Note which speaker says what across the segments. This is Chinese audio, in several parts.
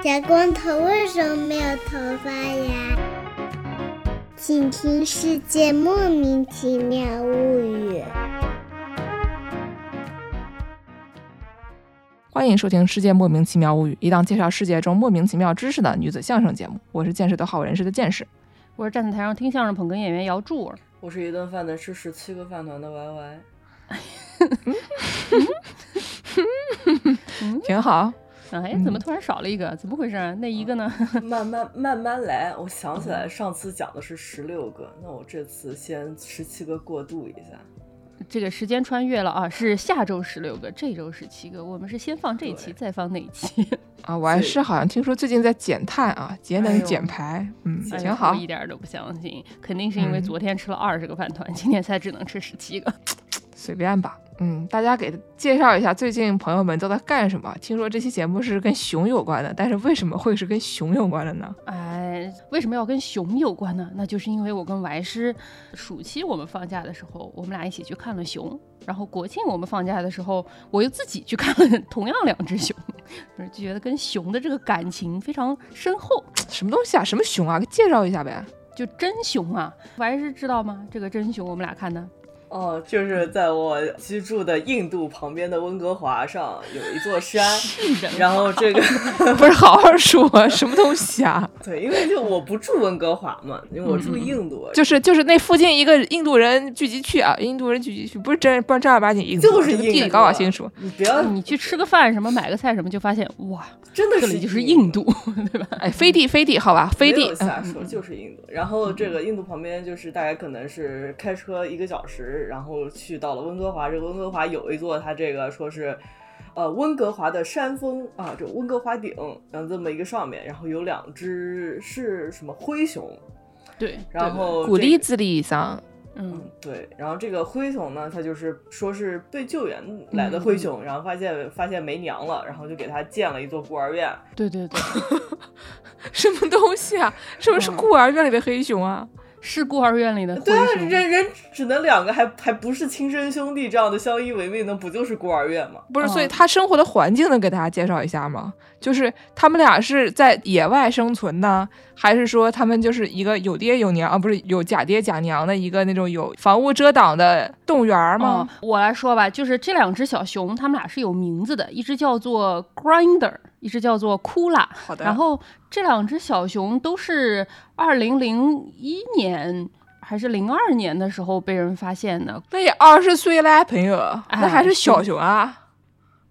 Speaker 1: 小光头为什么没有头发呀？请听《世界莫名其妙物语》。
Speaker 2: 欢迎收听《世界莫名其妙物语》，一档介绍世界中莫名其妙知识的女子相声节目。我是见识都好人士的见识，
Speaker 3: 我是站在台上听相声捧哏演员姚柱儿。
Speaker 4: 我是一顿饭能吃十七个饭团的 Y Y。
Speaker 2: 挺好。
Speaker 3: 哎，怎么突然少了一个？怎么回事？那一个呢？
Speaker 4: 慢慢慢慢来。我想起来，上次讲的是十六个，那我这次先十七个过渡一下。
Speaker 3: 这个时间穿越了啊，是下周十六个，这周十七个。我们是先放这一期，再放那一期
Speaker 2: 啊。我还是好像听说最近在减碳啊，节能减排，嗯，挺好。
Speaker 3: 一点都不相信，肯定是因为昨天吃了二十个饭团，今天才只能吃十七个。
Speaker 2: 随便吧。嗯，大家给介绍一下最近朋友们都在干什么？听说这期节目是跟熊有关的，但是为什么会是跟熊有关的呢？
Speaker 3: 哎，为什么要跟熊有关呢？那就是因为我跟白师，暑期我们放假的时候，我们俩一起去看了熊，然后国庆我们放假的时候，我又自己去看了同样两只熊，就觉得跟熊的这个感情非常深厚。
Speaker 2: 什么东西啊？什么熊啊？给介绍一下呗。
Speaker 3: 就真熊啊，歪师知道吗？这个真熊我们俩看的。
Speaker 4: 哦，就是在我居住的印度旁边的温哥华上有一座山，然后这个
Speaker 2: 不是好好说什么东西啊？
Speaker 4: 对，因为就我不住温哥华嘛，因为我住印度，
Speaker 2: 就是就是那附近一个印度人聚集区啊，印度人聚集区不是真不是正儿八经印度，
Speaker 4: 就是
Speaker 2: 地理搞搞清楚。
Speaker 4: 你不要
Speaker 3: 你去吃个饭什么买个菜什么就发现哇，
Speaker 4: 真的
Speaker 3: 这里就是印度，对吧？
Speaker 2: 哎，飞地飞地好吧，飞地
Speaker 4: 瞎说就是印度。然后这个印度旁边就是大概可能是开车一个小时。然后去到了温哥华，这个温哥华有一座，它这个说是，呃，温哥华的山峰啊，这温哥华顶，然后这么一个上面，然后有两只是什么灰熊，
Speaker 3: 对，
Speaker 4: 然后
Speaker 2: 古力子里上，
Speaker 3: 嗯，
Speaker 4: 对，然后这个灰熊呢，它就是说是被救援来的灰熊，然后发现发现没娘了，然后就给它建了一座孤儿院，
Speaker 3: 对对对，
Speaker 2: 什么东西啊？什么是孤儿院里的黑熊啊？
Speaker 3: 是孤儿院里的
Speaker 4: 对啊，人人只能两个，还还不是亲生兄弟这样的相依为命，那不就是孤儿院吗？
Speaker 2: 不是，所以他生活的环境能给大家介绍一下吗？就是他们俩是在野外生存呢，还是说他们就是一个有爹有娘啊？不是有假爹假娘的一个那种有房屋遮挡的动物园吗？
Speaker 3: 我来说吧，就是这两只小熊，它们俩是有名字的，一只叫做 Grinder，一只叫做 Kula。
Speaker 2: 好的。
Speaker 3: 然后这两只小熊都是二零零一年还是零二年的时候被人发现的。
Speaker 2: 那也二十岁了，朋友，那还是小熊啊。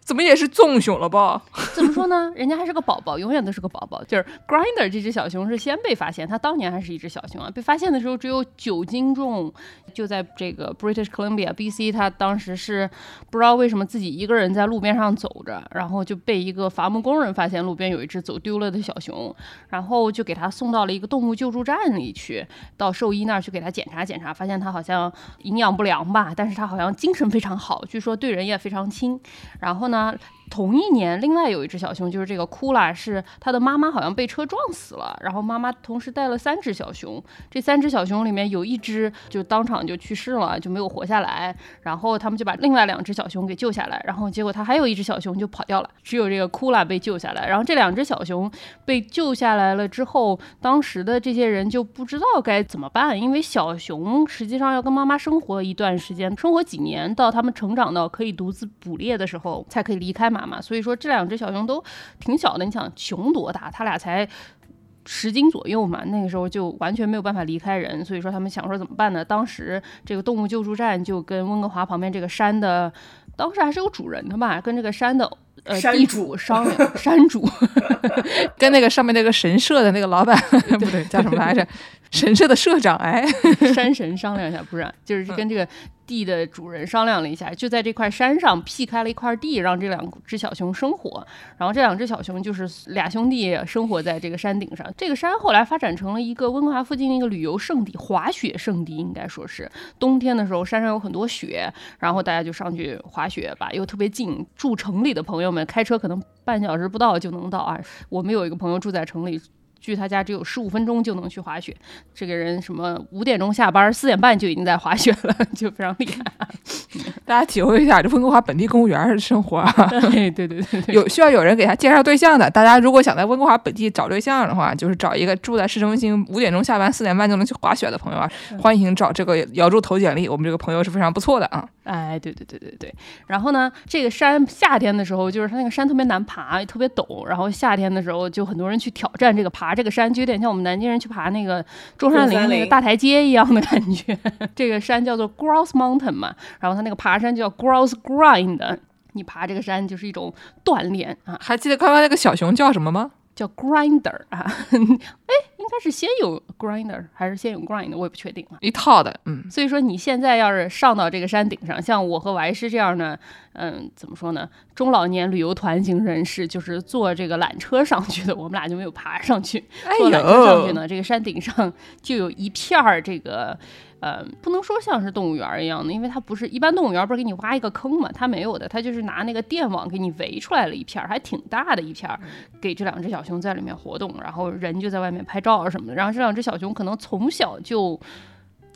Speaker 2: 怎么也是棕熊了吧？
Speaker 3: 怎么说呢？人家还是个宝宝，永远都是个宝宝。就是 Grinder 这只小熊是先被发现，它当年还是一只小熊啊。被发现的时候只有九斤重，就在这个 British Columbia BC，它当时是不知道为什么自己一个人在路边上走着，然后就被一个伐木工人发现路边有一只走丢了的小熊，然后就给它送到了一个动物救助站里去，到兽医那儿去给它检查检查，发现它好像营养不良吧，但是它好像精神非常好，据说对人也非常亲。然后呢？啊，同一年，另外有一只小熊，就是这个库拉，是他的妈妈好像被车撞死了，然后妈妈同时带了三只小熊，这三只小熊里面有一只就当场就去世了，就没有活下来，然后他们就把另外两只小熊给救下来，然后结果他还有一只小熊就跑掉了，只有这个库拉被救下来，然后这两只小熊被救下来了之后，当时的这些人就不知道该怎么办，因为小熊实际上要跟妈妈生活一段时间，生活几年，到他们成长到可以独自捕猎的时候才。可以离开妈妈，所以说这两只小熊都挺小的。你想熊多大？它俩才十斤左右嘛，那个时候就完全没有办法离开人。所以说他们想说怎么办呢？当时这个动物救助站就跟温哥华旁边这个山的，当时还是有主人的吧，跟这个山的呃地主商量，山主
Speaker 2: 跟那个上面那个神社的那个老板不对，叫什么来着？神社的社长哎，
Speaker 3: 山神商量一下，不然就是跟这个。地的主人商量了一下，就在这块山上辟开了一块地，让这两只小熊生活。然后这两只小熊就是俩兄弟生活在这个山顶上。这个山后来发展成了一个温哥华附近的一个旅游胜地，滑雪胜地应该说是。冬天的时候山上有很多雪，然后大家就上去滑雪吧，又特别近。住城里的朋友们开车可能半小时不到就能到啊。我们有一个朋友住在城里。距他家只有十五分钟就能去滑雪，这个人什么五点钟下班，四点半就已经在滑雪了，就非常厉害。
Speaker 2: 大家体会一下这温哥华本地公务员的生活啊。
Speaker 3: 对对对对对，
Speaker 2: 有需要有人给他介绍对象的，大家如果想在温哥华本地找对象的话，就是找一个住在市中心，五点钟下班，四点半就能去滑雪的朋友啊，欢迎找这个姚柱投简历，我们这个朋友是非常不错的啊。
Speaker 3: 哎，对对对对对。然后呢，这个山夏天的时候，就是它那个山特别难爬，特别陡。然后夏天的时候，就很多人去挑战这个爬这个山，就有点像我们南京人去爬那个中山陵那个大台阶一样的感觉。这个山叫做 Grouse Mountain 嘛，然后它那个爬山就叫 Grouse Grind。你爬这个山就是一种锻炼啊。
Speaker 2: 还记得刚刚那个小熊叫什么吗？
Speaker 3: 叫 Grinder 啊。哎，应该是先有 Grinder 还是先有 Grind？我也不确定了。
Speaker 2: 一套的，嗯。
Speaker 3: 所以说你现在要是上到这个山顶上，像我和我师这样的，嗯，怎么说呢？中老年旅游团型人士，就是坐这个缆车上去的。我们俩就没有爬上去，坐缆车上去呢。这个山顶上就有一片儿这个。呃，不能说像是动物园一样的，因为它不是一般动物园不是给你挖一个坑嘛，它没有的，它就是拿那个电网给你围出来了一片儿，还挺大的一片儿，给这两只小熊在里面活动，然后人就在外面拍照啊什么的，然后这两只小熊可能从小就。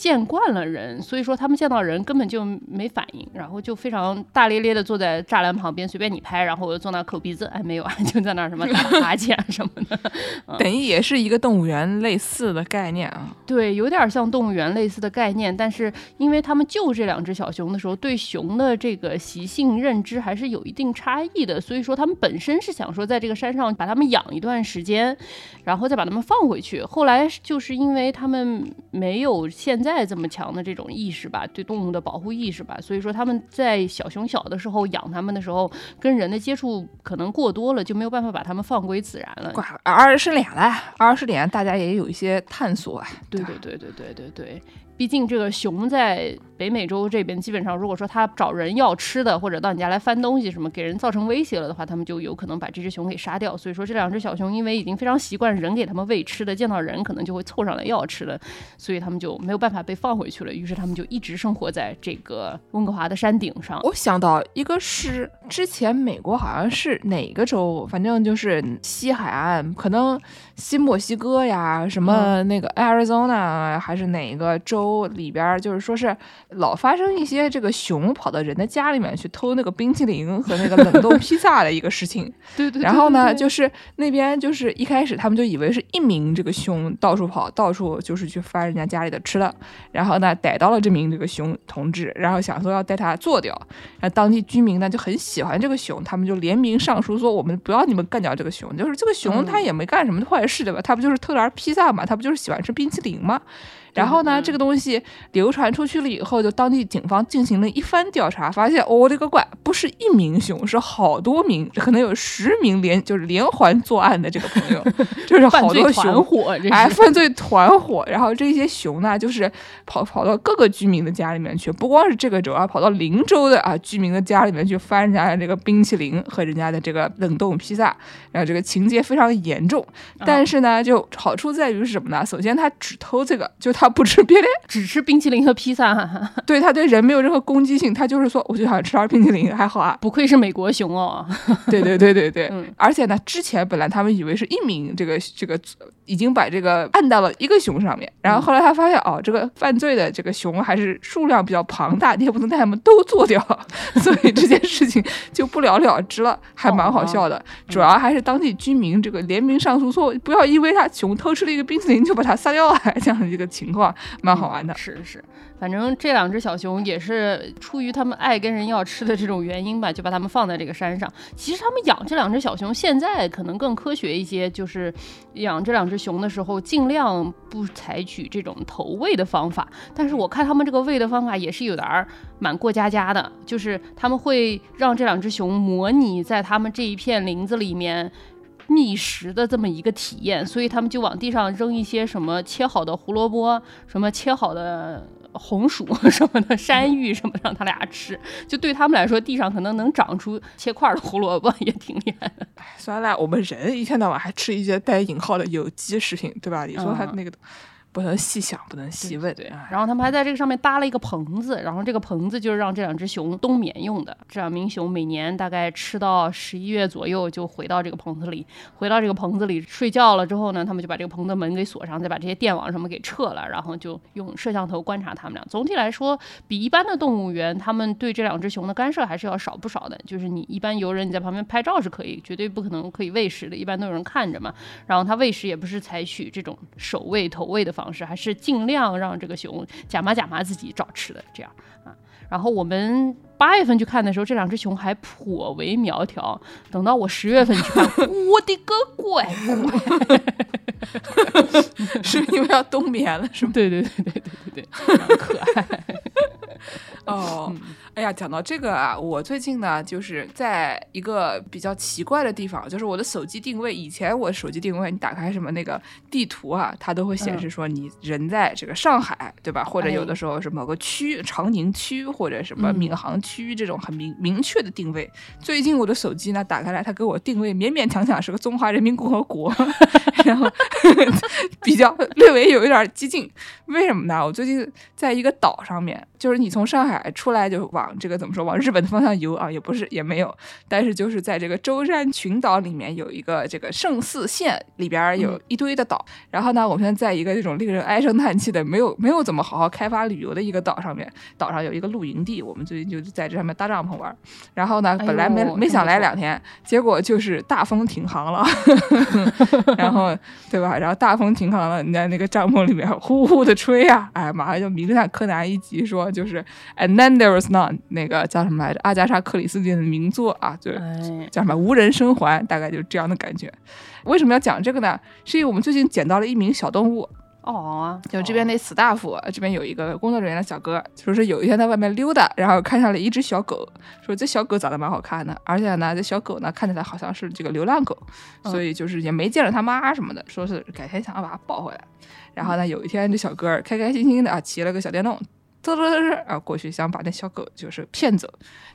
Speaker 3: 见惯了人，所以说他们见到人根本就没反应，然后就非常大咧咧的坐在栅栏旁边，随便你拍，然后我就坐那抠鼻子，哎，没有啊，就在那什么打哈欠什么的，
Speaker 2: 等于也是一个动物园类似的概念啊。
Speaker 3: 对，有点像动物园类似的概念，但是因为他们救这两只小熊的时候，对熊的这个习性认知还是有一定差异的，所以说他们本身是想说在这个山上把它们养一段时间，然后再把它们放回去。后来就是因为他们没有现在。再这么强的这种意识吧，对动物的保护意识吧，所以说他们在小熊小的时候养它们的时候，跟人的接触可能过多了，就没有办法把它们放归自然了。
Speaker 2: 二十年了，二十年大家也有一些探索啊。
Speaker 3: 对对对对对对对。毕竟这个熊在北美洲这边，基本上如果说它找人要吃的，或者到你家来翻东西什么，给人造成威胁了的话，他们就有可能把这只熊给杀掉。所以说这两只小熊因为已经非常习惯人给他们喂吃的，见到人可能就会凑上来要吃的，所以他们就没有办法被放回去了。于是他们就一直生活在这个温哥华的山顶上。
Speaker 2: 我想到一个是之前美国好像是哪个州，反正就是西海岸，可能新墨西哥呀，什么那个 Arizona 还是哪个州。里边就是说是老发生一些这个熊跑到人的家里面去偷那个冰淇淋和那个冷冻披萨的一个事情。
Speaker 3: 对对。
Speaker 2: 然后呢，就是那边就是一开始他们就以为是一名这个熊到处跑，到处就是去翻人家家里的吃的。然后呢，逮到了这名这个熊同志，然后想说要带他做掉。然后当地居民呢就很喜欢这个熊，他们就联名上书说我们不要你们干掉这个熊，就是这个熊他也没干什么坏事对吧？他不就是偷点披萨嘛？他不就是喜欢吃冰淇淋吗？然后呢，这个东西流传出去了以后，就当地警方进行了一番调查，发现我的个乖，不是一名熊，是好多名，可能有十名连就是连环作案的这个朋友，就是好多熊
Speaker 3: 伙，
Speaker 2: 哎，犯罪团伙。然后这些熊呢，就是跑跑到各个居民的家里面去，不光是这个州啊，跑到邻州的啊居民的家里面去翻人家的这个冰淇淋和人家的这个冷冻披萨，然后这个情节非常严重。但是呢，就好处在于是什么呢？首先他只偷这个，就。他不吃别的，
Speaker 3: 只吃冰淇淋和披萨。
Speaker 2: 对他对人没有任何攻击性，他就是说，我就想吃点冰淇淋，还好啊。
Speaker 3: 不愧是美国熊哦。
Speaker 2: 对对对对对，而且呢，之前本来他们以为是一名这个这个已经把这个按到了一个熊上面，然后后来他发现哦，这个犯罪的这个熊还是数量比较庞大，你也不能带他们都做掉，所以这件事情就不了了之了，还蛮好笑的。主要还是当地居民这个联名上诉说，不要因为他熊偷吃了一个冰淇淋就把他杀掉了，这样的一个情。情况蛮好玩的，
Speaker 3: 是是，反正这两只小熊也是出于他们爱跟人要吃的这种原因吧，就把它们放在这个山上。其实他们养这两只小熊，现在可能更科学一些，就是养这两只熊的时候，尽量不采取这种投喂的方法。但是我看他们这个喂的方法也是有点儿蛮过家家的，就是他们会让这两只熊模拟在他们这一片林子里面。觅食的这么一个体验，所以他们就往地上扔一些什么切好的胡萝卜，什么切好的红薯 什么的山芋什么，让他俩吃。就对他们来说，地上可能能长出切块的胡萝卜也挺厉害的。
Speaker 2: 算了，我们人一天到晚还吃一些带引号的有机食品，对吧？你说他那个。不能细想，不能细问。
Speaker 3: 对
Speaker 2: 啊，
Speaker 3: 然后他们还在这个上面搭了一个棚子，然后这个棚子就是让这两只熊冬眠用的。这两名熊每年大概吃到十一月左右就回到这个棚子里，回到这个棚子里睡觉了之后呢，他们就把这个棚子门给锁上，再把这些电网什么给撤了，然后就用摄像头观察它们俩。总体来说，比一般的动物园，他们对这两只熊的干涉还是要少不少的。就是你一般游人你在旁边拍照是可以，绝对不可能可以喂食的，一般都有人看着嘛。然后它喂食也不是采取这种守喂投喂的方式，还是尽量让这个熊假麻假麻自己找吃的这样啊。然后我们八月份去看的时候，这两只熊还颇为苗条。等到我十月份去看，我的个乖乖！
Speaker 2: 是因为要冬眠了，是吗？
Speaker 3: 对对对对对对对，非常可爱。
Speaker 2: 哦，哎呀，讲到这个啊，我最近呢，就是在一个比较奇怪的地方，就是我的手机定位。以前我手机定位，你打开什么那个地图啊，它都会显示说你人在这个上海，对吧？或者有的时候是某个区，长宁区或者什么闵行区这种很明明确的定位。最近我的手机呢，打开来，它给我定位勉勉强强是个中华人民共和国，然后 比较略微有一点激进。为什么呢？我最近在一个岛上面，就是你从上海出来就往这个怎么说，往日本的方向游啊，也不是也没有，但是就是在这个舟山群岛里面有一个这个胜四县里边有一堆的岛，然后呢，我们现在在一个这种令人唉声叹气的没有没有怎么好好开发旅游的一个岛上面，岛上有一个露营地，我们最近就在这上面搭帐篷玩，然后呢，本来没、没想来两天，结果就是大风停航了，然后对吧？然后大风停航了，你在那个帐篷里面呼呼的吹啊，哎，马上就名侦探柯南一集说就是 And then there was none，那个叫什么来着？阿加莎克里斯汀的名作啊，就是
Speaker 3: 哎，
Speaker 2: 叫什么无人生还，大概就是这样的感觉。为什么要讲这个呢？是因为我们最近捡到了一名小动物，
Speaker 3: 哦，
Speaker 2: 就这边那 staff 这边有一个工作人员的小哥，说是有一天在外面溜达，然后看上了一只小狗，说这小狗长得蛮好看的，而且呢，这小狗呢看起来好像是这个流浪狗，所以就是也没见着他妈什么的，说是改天想要把它抱回来。然后呢，有一天这小哥儿开开心心的啊骑了个小电动，嘚嘚嘚嘚啊过去想把那小狗就是骗走，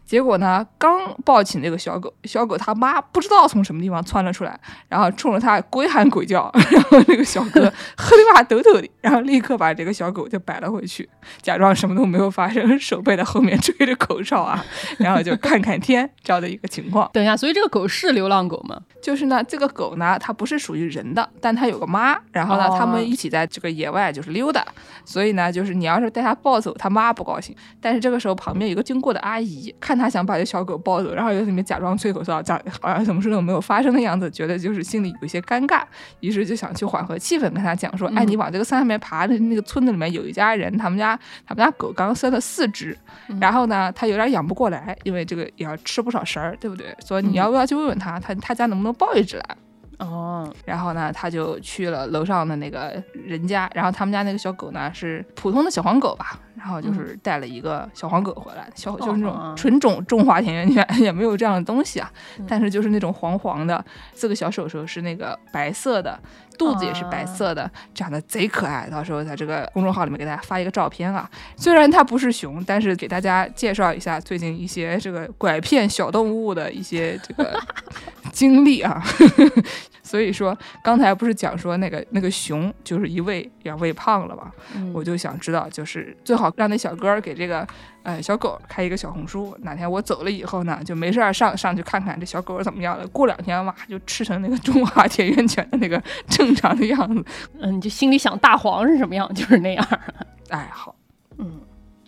Speaker 2: 结果呢刚抱起那个小狗，小狗他妈不知道从什么地方窜了出来，然后冲着他鬼喊鬼叫，然后那个小哥喝里哇抖抖的，然后立刻把这个小狗就摆了回去，假装什么都没有发生，手背在后面吹着口哨啊，然后就看看天这样的一个情况。
Speaker 3: 等一下，所以这个狗是流浪狗吗？
Speaker 2: 就是呢，这个狗呢，它不是属于人的，但它有个妈，然后呢，
Speaker 3: 哦
Speaker 2: 他们一起在这个野外就是溜达，所以呢，就是你要是带它抱走，它妈不高兴。但是这个时候旁边有个经过的阿姨，看他想把这小狗抱走，然后在里面假装吹口哨，假好像什么事都没有发生的样子，觉得就是心里有一些尴尬，于是就想去缓和气氛，跟他讲说，哎，
Speaker 3: 嗯
Speaker 2: 你往这个山上面爬的那个村子里面有一家人，他们家他们家狗刚生了四只，然后呢，他有点养不过来，因为这个也要吃不少食儿，对不对？所以你要不要去问问他，他他家能不能抱一只来？
Speaker 3: 哦，
Speaker 2: 然后呢，他就去了楼上的那个人家，然后他们家那个小狗呢是普通的小黄狗吧，然后就是带了一个小黄狗回来，小就是那
Speaker 3: 哦
Speaker 2: 种纯种中华田园犬，也没有这样的东西啊，但是就是那种黄黄的，四个小手手是那个白色的，肚子也是白色的，长得贼可爱。到时候在这个公众号里面给大家发一个照片啊，虽然它不是熊，但是给大家介绍一下最近一些这个拐骗小动物的一些这个 经历啊。所以说，刚才不是讲说那个那个熊就是一喂要喂胖了嘛，
Speaker 3: 嗯
Speaker 2: 我就想知道，就是最好让那小哥儿给这个呃小狗开一个小红书，哪天我走了以后呢，就没事儿上上去看看这小狗儿怎么样了。过两天哇，就吃成那个中华田园犬的那个 正常的样子。
Speaker 3: 嗯，你就心里想大黄是什么样，就是那样。
Speaker 2: 哎，好，
Speaker 3: 嗯，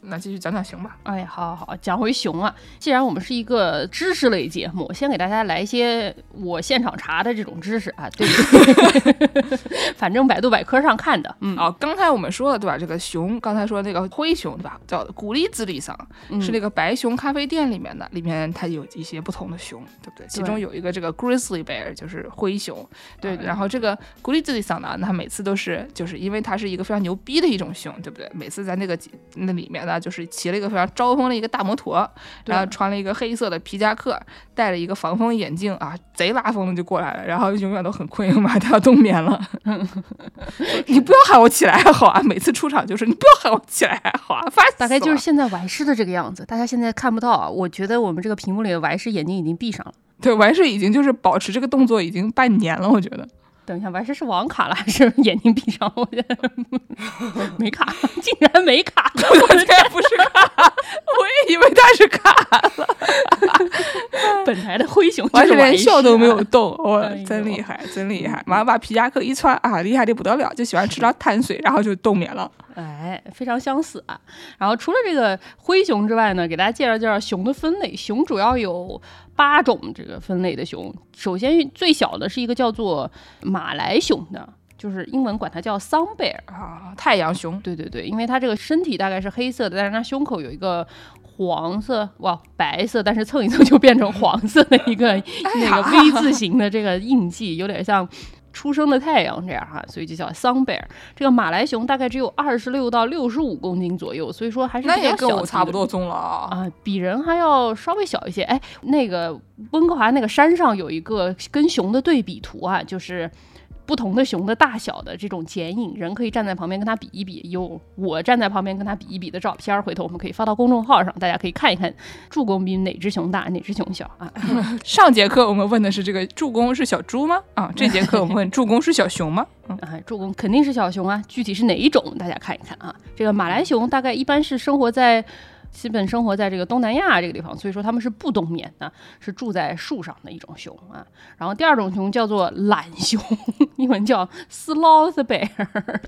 Speaker 2: 那继续讲讲熊吧。
Speaker 3: 哎，好好好，讲回熊啊。既然我们是一个知识类节目，先给大家来一些我现场查的这种知识啊，对不对？反正百度百科上看的，嗯，
Speaker 2: 哦，刚才我们说了对吧？这个熊，刚才说那个灰熊对吧？叫古力兹里桑，
Speaker 3: 嗯
Speaker 2: 是那个白熊咖啡店里面的，里面它有一些不同的熊，对不对？其中有一个这个 grizzly bear，就是灰熊，
Speaker 3: 对
Speaker 2: 啊然后这个古力兹里桑呢，它每次都是就是因为它是一个非常牛逼的一种熊，对不对？每次在那个那里面呢，就是骑了一个非常招风的一个大摩托，然后穿了一个黑色的皮夹克，戴了一个防风眼镜啊，贼拉风的就过来了，然后永远都很困，马上要冬眠了。你不要喊我起来还好啊，每次出场就是你不要喊我起来还好啊，烦死了。
Speaker 3: 大概就是现在完事的这个样子。大家现在看不到啊，我觉得我们这个屏幕里的完事眼睛已经闭上了。
Speaker 2: 对完事已经就是保持这个动作已经半年了，我觉得。
Speaker 3: 等一下，完事是网卡了还是眼睛闭上？我觉得没卡，竟然没卡！
Speaker 2: 我天不是卡，我也以为他是卡了。
Speaker 3: 本来的灰熊
Speaker 2: 完全连笑都没有动，我
Speaker 3: 哎呦
Speaker 2: 真厉害，真厉害！马上把皮夹克一穿啊，厉害的不得了，就喜欢吃点碳水，然后就冬眠了。
Speaker 3: 哎，非常相似啊。然后除了这个灰熊之外呢，给大家介绍介绍熊的分类。熊主要有八种这个分类的熊。首先最小的是一个叫做马来熊的，就是英文管它叫桑贝尔。
Speaker 2: 啊，太阳熊，
Speaker 3: 对对对，因为它这个身体大概是黑色的，但是它胸口有一个黄色哇白色，但是蹭一蹭就变成黄色的一个 那个 V 字形的这个印记，有点像。出生的太阳这样哈，所以就叫桑贝尔。这个马来熊大概只有二十六到六十五公斤左右，所以说还是
Speaker 2: 那也
Speaker 3: 比较小
Speaker 2: 跟我差不多重了啊。
Speaker 3: 啊，比人还要稍微小一些。哎，那个温哥华那个山上有一个跟熊的对比图啊，就是不同的熊的大小的这种剪影，人可以站在旁边跟它比一比。有我站在旁边跟它比一比的照片儿，回头我们可以发到公众号上，大家可以看一看助攻 比哪只熊大，哪只熊小啊。
Speaker 2: 上节课我们问的是这个助攻是小猪吗？啊，这节课我们问助攻是小熊吗？
Speaker 3: 啊，助攻肯定是小熊啊，具体是哪一种，大家看一看啊。这个马来熊大概一般是生活在。基本生活在这个东南亚这个地方，所以说它们是不冬眠的，是住在树上的一种熊啊。然后第二种熊叫做懒熊，英文叫 sloth bear，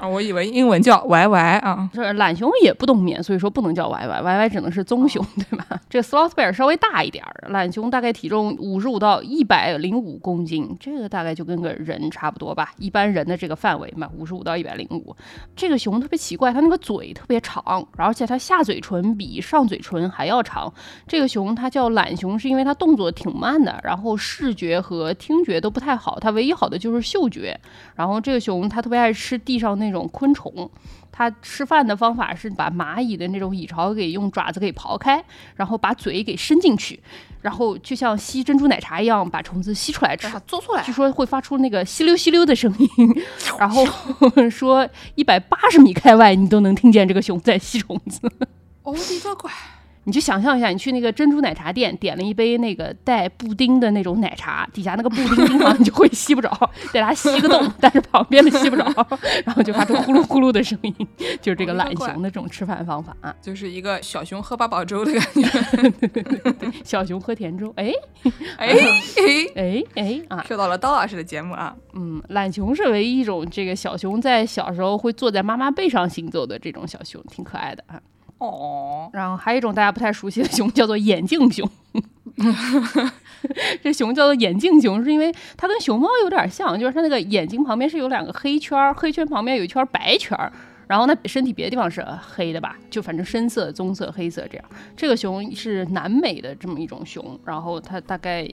Speaker 2: 啊，我以为英文叫 YY 啊。
Speaker 3: 这懒熊也不冬眠，所以说不能叫 YY，YY 只能是棕熊，对吧？这个 sloth bear 稍微大一点儿，懒熊大概体重五十五到一百零五公斤，这个大概就跟个人差不多吧，一般人的这个范围嘛，五十五到一百零五。这个熊特别奇怪，它那个嘴特别长，而且它下嘴唇比上嘴唇还要长。这个熊它叫懒熊，是因为它动作挺慢的，然后视觉和听觉都不太好，它唯一好的就是嗅觉。然后这个熊它特别爱吃地上那种昆虫，它吃饭的方法是把蚂蚁的那种蚁巢给用爪子给刨开，然后把嘴给伸进去，然后就像吸珍珠奶茶一样把虫子吸出来吃。
Speaker 2: 做出来
Speaker 3: 据说会发出那个吸溜吸溜的声音，然后 说一百八十米开外你都能听见这个熊在吸虫子。
Speaker 2: 我的个乖！
Speaker 3: 你就想象一下，你去那个珍珠奶茶店点了一杯那个带布丁的那种奶茶，底下那个布丁 经常你就会吸不着，得它吸个洞，但是旁边的吸不着，然后就发出呼噜呼噜的声音，就是这个懒熊的这种吃饭方法啊。
Speaker 2: 就是一个小熊喝八宝粥的感觉。
Speaker 3: 小熊喝甜粥，哎
Speaker 2: 哎哎
Speaker 3: 哎哎啊，
Speaker 2: 受到了刀老师的节目啊。
Speaker 3: 嗯，懒熊是唯一一种这个小熊在小时候会坐在妈妈背上行走的这种小熊，挺可爱的啊。
Speaker 2: 哦，
Speaker 3: 然后还有一种大家不太熟悉的熊，叫做眼镜熊。这熊叫做眼镜熊，是因为它跟熊猫有点像，就是它那个眼睛旁边是有两个黑圈儿，黑圈旁边有一圈白圈儿。然后呢，身体别的地方是黑的吧，就反正深色、棕色、黑色这样。这个熊是南美的这么一种熊，然后它大概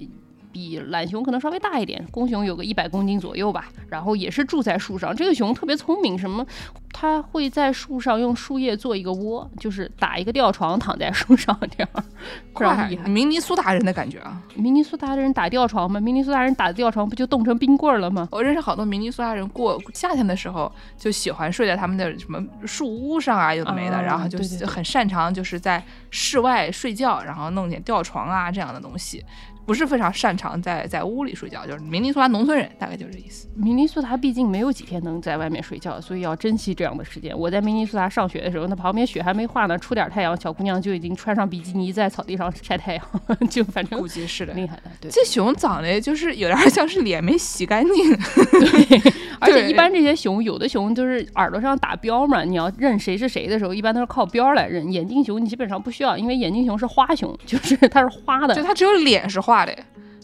Speaker 3: 比懒熊可能稍微大一点，公熊有个一百公斤左右吧。然后也是住在树上。这个熊特别聪明，什么？它会在树上用树叶做一个窝，就是打一个吊床躺在树上这样，非常厉，害。
Speaker 2: 明尼苏达人的感觉啊！
Speaker 3: 明尼苏达的人打吊床吗？明尼苏达人打吊床不就冻成冰棍儿了吗？
Speaker 2: 我认识好多明尼苏达人，过夏天的时候就喜欢睡在他们的什么树屋上啊，有的没的，
Speaker 3: 啊
Speaker 2: 然后就很擅长就是在室外睡觉，然后弄点吊床啊这样的东西，不是非常擅长在在屋里睡觉，就是明尼苏达农村人，大概就是这意思。
Speaker 3: 明尼苏达毕竟没有几天能在外面睡觉，所以要珍惜这样的时间。我在明尼苏达上学的时候，那旁边雪还没化呢，出点太阳，小姑娘就已经穿上比基尼在草地上晒太阳，就反正
Speaker 2: 估计是的。
Speaker 3: 厉害的。对，
Speaker 2: 这熊长得就是有点像是脸没洗干净，对
Speaker 3: 而且一般这些熊，有的熊就是耳朵上打标嘛，你要认谁是谁的时候，一般都是靠标来认。眼镜熊你基本上不需要，因为眼镜熊是花熊，就是它是花的
Speaker 2: 就。它只有脸是画的，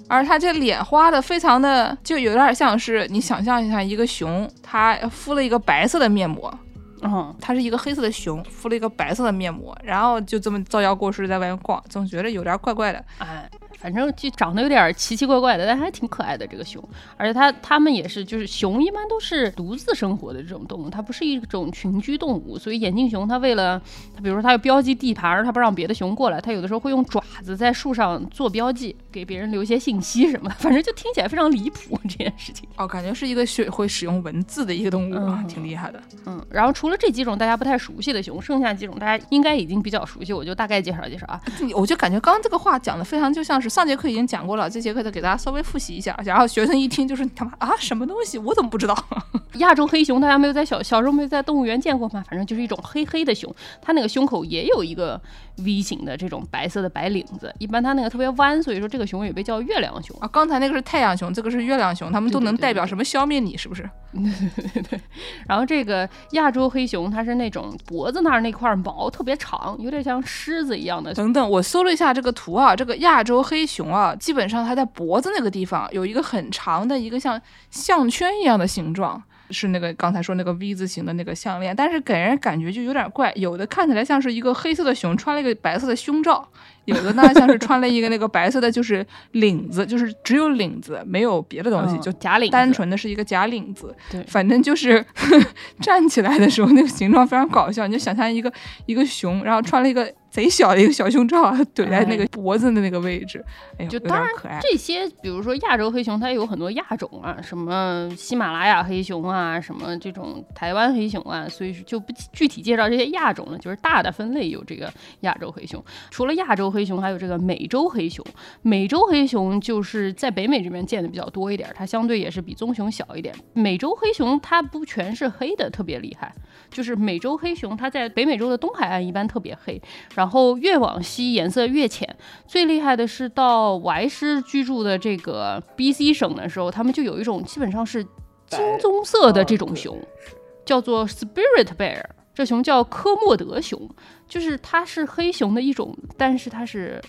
Speaker 2: 而他这脸画的非常的，就有点像是你想象一下一个熊，他敷了一个白色的面膜，
Speaker 3: 嗯，
Speaker 2: 它是一个黑色的熊，敷了一个白色的面膜，然后就这么招摇过市在外面逛，总觉得有点怪怪的。
Speaker 3: 哎，反正就长得有点奇奇怪怪的，但还挺可爱的这个熊。而且它它们也是，就是熊一般都是独自生活的这种动物，它不是一种群居动物。所以眼镜熊它为了它，比如说它要标记地盘儿，它不让别的熊过来，它有的时候会用爪子在树上做标记，给别人留一些信息什么的。反正就听起来非常离谱这件事情。
Speaker 2: 哦，感觉是一个学会使用文字的一个动物啊，
Speaker 3: 嗯
Speaker 2: 挺厉害的。
Speaker 3: 嗯，然后除了这几种大家不太熟悉的熊，剩下几种大家应该已经比较熟悉，我就大概介绍介绍啊。
Speaker 2: 我就感觉刚刚这个话讲的非常就像是上节课已经讲过了，这节课再给大家稍微复习一下。然后学生一听就是他妈啊，什么东西？我怎么不知道？
Speaker 3: 亚洲黑熊，大家没有在小小时候没有在动物园见过吗？反正就是一种黑黑的熊，它那个胸口也有一个 V 型的这种白色的白领子，一般它那个特别弯，所以说这个熊也被叫月亮熊。
Speaker 2: 啊，刚才那个是太阳熊，这个是月亮熊，它们都能代表什么消灭你，是不是？
Speaker 3: 对对对然后这个亚洲黑熊，它是那种脖子那儿那块毛特别长，有点像狮子一样的。
Speaker 2: 等等，我搜了一下这个图啊，这个亚洲黑熊啊，基本上它在脖子那个地方有一个很长的一个像项圈一样的形状。是那个刚才说那个 V 字形的那个项链，但是给人感觉就有点怪，有的看起来像是一个黑色的熊穿了一个白色的胸罩，有的呢像是穿了一个那个白色的就是领子，就是只有领子没有别的东西，
Speaker 3: 嗯
Speaker 2: 就
Speaker 3: 假领
Speaker 2: 单纯的是一个假领子。
Speaker 3: 对
Speaker 2: 反正就是 站起来的时候那个形状非常搞笑，你就想象一个一个熊，然后穿了一个贼小的一个小胸罩，怼在那个脖子的那个位置，哎
Speaker 3: 就当然
Speaker 2: 点可爱。
Speaker 3: 这些，比如说亚洲黑熊，它有很多亚种啊，什么喜马拉雅黑熊啊，什么这种台湾黑熊啊，所以就不具体介绍这些亚种了，就是大的分类有这个亚洲黑熊。除了亚洲黑熊，还有这个美洲黑熊。美洲黑熊就是在北美这边见的比较多一点，它相对也是比棕熊小一点。美洲黑熊它不全是黑的，特别厉害。就是美洲黑熊，它在北美洲的东海岸一般特别黑，然后越往西颜色越浅。最厉害的是到我爱师居住的这个 B.C 省的时候，他们就有一种基本上是金棕色的这种熊，叫做 Spirit Bear。这熊叫科莫德熊，就是它是黑熊的一种，但是它是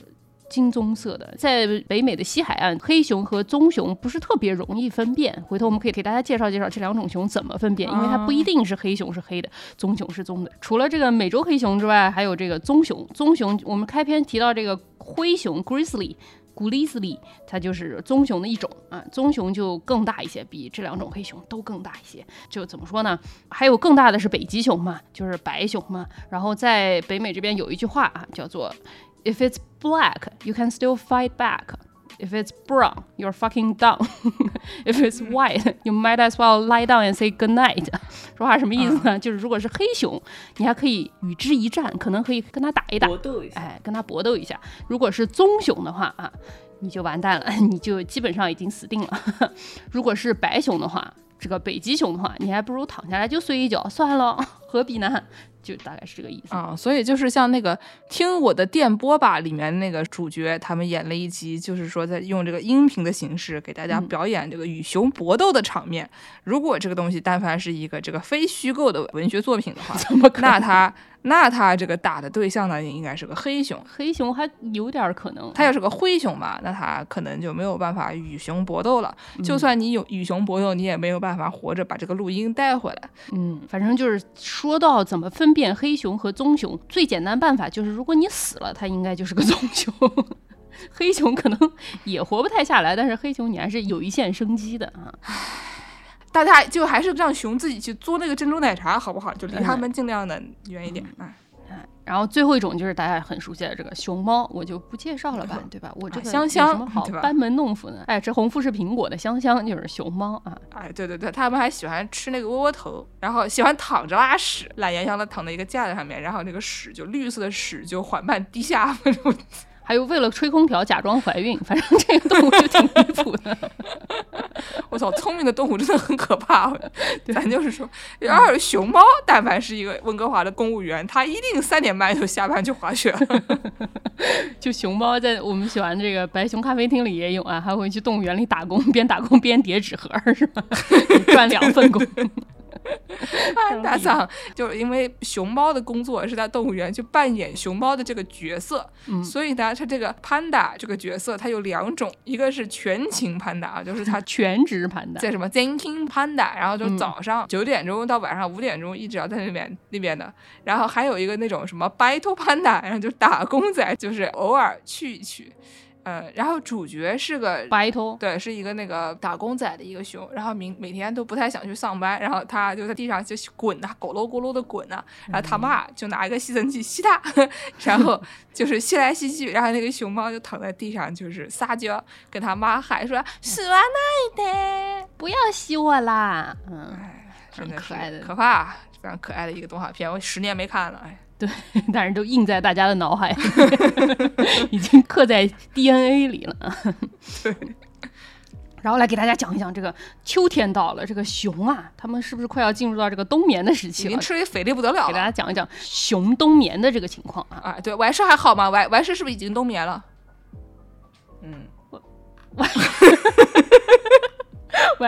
Speaker 3: 金棕色的。在北美的西海岸，黑熊和棕熊不是特别容易分辨。回头我们可以给大家介绍介绍这两种熊怎么分辨，因为它不一定是黑熊是黑的，棕熊是棕的。除了这个美洲黑熊之外，还有这个棕熊。棕熊，我们开篇提到这个灰熊 Grizzly。古利斯利，它就是棕熊的一种啊，棕熊就更大一些，比这两种黑熊都更大一些。就怎么说呢？还有更大的是北极熊嘛，就是白熊嘛。然后在北美这边有一句话啊，叫做 "If it's black, you can still fight back." If it's brown, you're fucking done. If it's white, you might as well lie down and say good night. 说话什么意思呢？就是如果是黑熊，你还可以与之一战，可能可以跟他打一打，
Speaker 4: 搏斗一下。
Speaker 3: 哎，跟他搏斗一下。如果是棕熊的话啊，你就完蛋了，你就基本上已经死定了。如果是白熊的话，这个北极熊的话，你还不如躺下来就睡一觉算了，何必呢？就大概是这个意思。
Speaker 2: 啊、所以就是像那个《听我的电波吧》里面那个主角，他们演了一集，就是说在用这个音频的形式给大家
Speaker 3: 嗯
Speaker 2: 表演这个与熊搏斗的场面。如果这个东西但凡是一个这个非虚构的文学作品的话，那他那他这个打的对象呢，应该是个黑熊。
Speaker 3: 黑熊还有点可能，
Speaker 2: 他要是个灰熊嘛，那他可能就没有办法与熊搏斗了。就算你有与熊搏斗，你也没有办法活着把这个录音带回来。
Speaker 3: 嗯，反正就是说到怎么分辨黑熊和棕熊，最简单办法就是，如果你死了，它应该就是个棕熊。黑熊可能也活不太下来，但是黑熊你还是有一线生机的啊。
Speaker 2: 大家就还是让熊自己去做那个珍珠奶茶，好不好？就离
Speaker 3: 嗯
Speaker 2: 他们尽量的远一点。哎，
Speaker 3: 然后最后一种就是大家很熟悉的这个熊猫，我就不介绍了吧，对吧？我这个
Speaker 2: 香香
Speaker 3: 什么好班门弄斧呢？哎，这红富士苹果的香香就是熊猫啊。
Speaker 2: 哎，对对对，他们还喜欢吃那个窝窝头，然后喜欢躺着拉屎，懒洋洋的躺在一个架子上面，然后那个屎就绿色的屎就缓慢滴下。
Speaker 3: 还有为了吹空调假装怀孕，反正这个动物就挺离谱的。
Speaker 2: 我操，聪明的动物真的很可怕。咱就是说，要是熊猫，但凡是一个温哥华的公务员，他一定三点半就下班去滑雪了。
Speaker 3: 就熊猫在我们喜欢这个白熊咖啡厅里也有啊，还会去动物园里打工，边打工边叠纸盒儿是吧？赚两份工。
Speaker 2: 大丧就是因为熊猫的工作是在动物园去扮演熊猫的这个角色，
Speaker 3: 嗯
Speaker 2: 所以呢，它这个 panda 这个角色它有两种，一个是全勤潘达，就是它
Speaker 3: 全职 panda，，
Speaker 2: 在什么 Thinking Panda，然后就
Speaker 3: 嗯。
Speaker 2: 早上九点钟到晚上五点钟一直要在那边那边的，然后还有一个那种什么 Battle Panda，然后就打工仔，就是偶尔去一去，呃，然后主角是个
Speaker 3: 白头，
Speaker 2: 对，是一个那个打工仔的一个熊，然后明每天都不太想去上班，然后他就在地上就滚呐、咕噜咕噜的滚呐、然后他妈就拿一个吸尘器吸他，然后就是吸来吸去，然后那个熊猫就躺在地上就是撒娇，跟他妈喊说“死完那一代
Speaker 3: 不要吸我啦！嗯，”，
Speaker 2: 真的
Speaker 3: 可爱的
Speaker 2: 可怕，非常可爱的一个动画片，我十年没看了，哎。
Speaker 3: 对，但是都印在大家的脑海里，已经刻在 DNA 里了。
Speaker 2: 对。
Speaker 3: 然后来给大家讲一讲这个秋天到了，这个熊啊，他们是不是快要进入到这个冬眠的时期了？
Speaker 2: 已经吃的肥的不得了了。
Speaker 3: 给大家讲一讲熊冬眠的这个情况啊。
Speaker 2: 啊，对，完事还好吗？完完事是不是已经冬眠了？
Speaker 4: 嗯，
Speaker 3: 完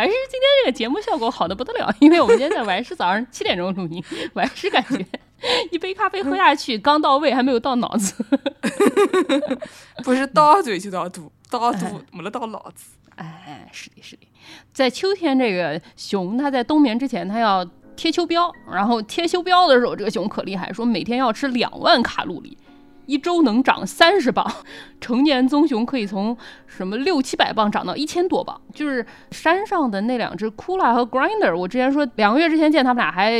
Speaker 3: 事今天这个节目效果好的不得了，因为我们今天在完事早上七点钟录音，完事感觉一杯咖啡喝下去，刚到胃还没有到脑子，
Speaker 2: 不是到嘴就到肚，到肚没了到脑子。
Speaker 3: 哎，是的，是的，在秋天，这个熊它在冬眠之前，它要贴秋膘，然后贴秋膘的时候，这个熊可厉害，说每天要吃两万卡路里。一周能长三十磅，成年棕熊可以从什么六七百磅长到一千多磅。就是山上的那两只 Kula 和 Grinder，我之前说两个月之前见他们俩还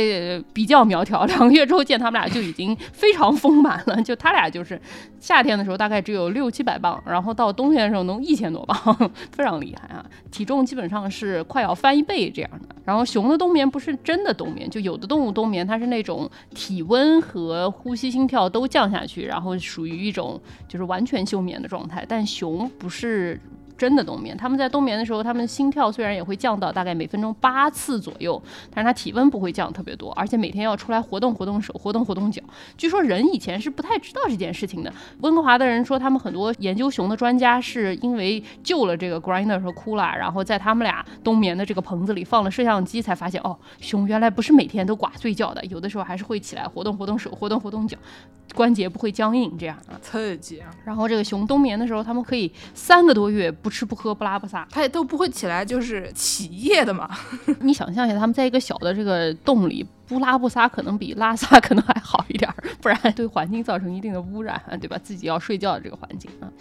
Speaker 3: 比较苗条，两个月之后见他们俩就已经非常丰满了。就他俩就是夏天的时候大概只有六七百磅，然后到冬天的时候能一千多磅，非常厉害啊！体重基本上是快要翻一倍这样的。然后熊的冬眠不是真的冬眠，就有的动物冬眠它是那种体温和呼吸心跳都降下去，然后。属于一种就是完全休眠的状态，但熊不是。真的冬眠，他们在冬眠的时候，他们心跳虽然也会降到大概每分钟八次左右，但是它体温不会降特别多，而且每天要出来活动活动手，活动活动脚。据说人以前是不太知道这件事情的。温哥华的人说，他们很多研究熊的专家是因为救了这个 Grinder 和 Kula，然后在他们俩冬眠的这个棚子里放了摄像机，才发现哦，熊原来不是每天都寡睡觉的，有的时候还是会起来活动活动手，活动活动脚，关节不会僵硬这样啊，
Speaker 2: 刺激啊。
Speaker 3: 然后这个熊冬眠的时候，他们可以三个多月。不吃不喝不拉不撒，
Speaker 2: 它也都不会起来，就是起夜的嘛。
Speaker 3: 你想象一下，他们在一个小的这个洞里不拉不撒，可能比拉撒可能还好一点儿，不然对环境造成一定的污染，对吧？自己要睡觉的这个环境啊。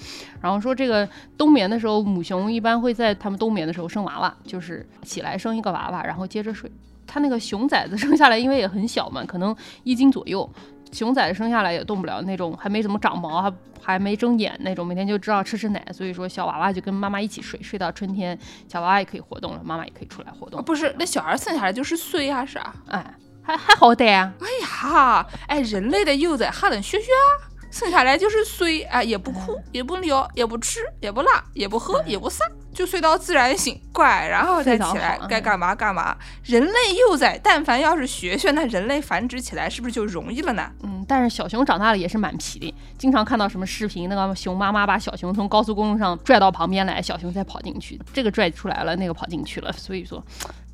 Speaker 3: 然后说这个冬眠的时候，母熊一般会在它们冬眠的时候生娃娃，就是起来生一个娃娃，然后接着睡。它那个熊崽子生下来，因为也很小嘛，可能一斤左右。熊崽子生下来也动不了，那种还没怎么长毛，还还没睁眼那种，每天就知道吃吃奶，所以说小娃娃就跟妈妈一起睡，睡到春天，小娃娃也可以活动了，妈妈也可以出来活动。
Speaker 2: 不是，那小孩生下来就是睡啊，是啊，
Speaker 3: 哎，还还好歹啊。
Speaker 2: 哎呀，哎，人类的幼崽还能学学啊。生下来就是睡，啊，也不哭，也不聊，也不吃，也不拉，也不喝，也不撒，就睡到自然醒，乖，然后再起来，该干嘛干嘛。人类幼崽，但凡要是学学，那人类繁殖起来是不是就容易了呢？
Speaker 3: 嗯，但是小熊长大了也是蛮皮的，经常看到什么视频，那个熊妈妈把小熊从高速公路上拽到旁边来，小熊再跑进去，这个拽出来了，那个跑进去了，所以说。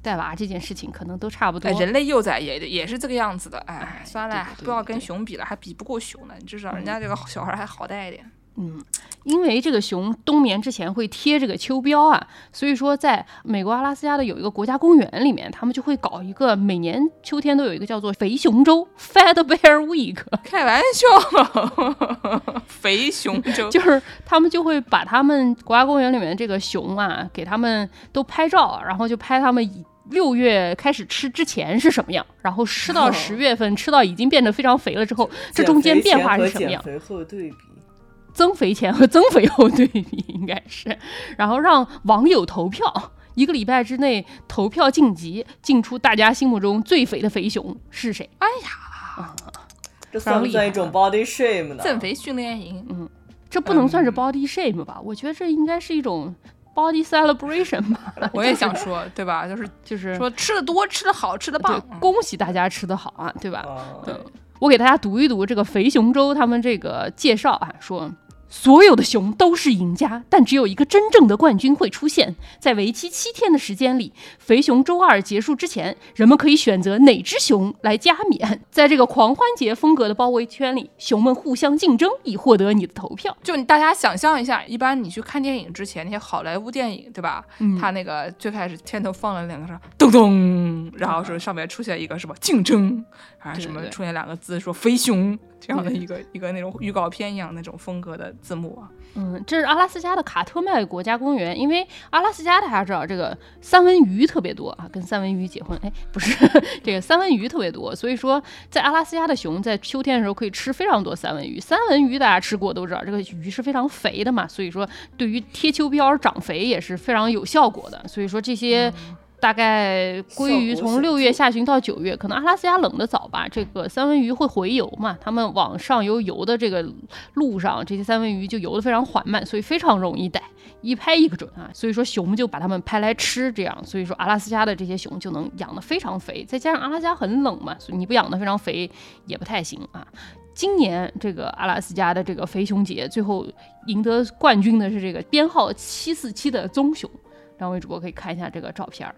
Speaker 3: 带娃这件事情可能都差不多，
Speaker 2: 人类幼崽也也是这个样子的。哎，算了，不要跟熊比了，还比不过熊呢。你至少人家这个小孩还好带一点。
Speaker 3: 嗯，因为这个熊冬眠之前会贴这个秋膘啊，所以说在美国阿拉斯加的有一个国家公园里面，他们就会搞一个每年秋天都有一个叫做肥熊周 （Fat Bear Week）。
Speaker 2: 开玩笑，肥熊 周
Speaker 3: 就是他们就会把他们国家公园里面这个熊啊，给他们都拍照，然后就拍他们以。六月开始吃之前是什么样？然后吃到十月份，吃到已经变得非常肥了之后，这中间变化是什么样？
Speaker 4: 减肥后对比，
Speaker 3: 增肥前和增肥后对比应该是，然后让网友投票，一个礼拜之内投票晋级，进出大家心目中最肥的肥熊是谁？
Speaker 2: 哎呀，
Speaker 4: 这算不算一种 body shame 呢？
Speaker 2: 增肥训练营，
Speaker 3: 嗯，这不能算是 body shame 吧？我觉得这应该是一种。Body celebration 吧，
Speaker 2: 我也想说，对吧？就是
Speaker 3: 就是
Speaker 2: 说吃的多，吃的好，吃的棒，
Speaker 3: 恭喜大家吃的好啊，对吧？嗯，我给大家读一读这个肥熊粥他们这个介绍啊，说。所有的熊都是赢家，但只有一个真正的冠军会出现在为期七天的时间里。肥熊周二结束之前，人们可以选择哪只熊来加冕。在这个狂欢节风格的包围圈里，熊们互相竞争以获得你的投票。
Speaker 2: 就大家想象一下，一般你去看电影之前，那些好莱坞电影，对吧？嗯，他那个最开始片头放了两个什么咚咚，然后说上面出现一个什么竞争，还是什么出现两个字说肥熊。这样的一个 一个那种预告片一样那种风格的字幕啊，
Speaker 3: 嗯，这是阿拉斯加的卡特麦国家公园，因为阿拉斯加大家知道这个三文鱼特别多啊，跟三文鱼结婚，哎，不是这个三文鱼特别多，所以说在阿拉斯加的熊在秋天的时候可以吃非常多三文鱼。三文鱼大家吃过都知道，这个鱼是非常肥的嘛，所以说对于贴秋膘长肥也是非常有效果的。所以说这些。大概归于从六月下旬到九月，可能阿拉斯加冷的早吧。这个三文鱼会回游嘛，他们往上游游的这个路上，这些三文鱼就游得非常缓慢，所以非常容易逮，一拍一个准啊。所以说熊就把它们拍来吃，这样，所以说阿拉斯加的这些熊就能养得非常肥。再加上阿拉斯加很冷嘛，所以你不养得非常肥也不太行啊。今年这个阿拉斯加的这个肥熊节，最后赢得冠军的是这个编号七四七的棕熊。两位主播可以看一下这个照片儿。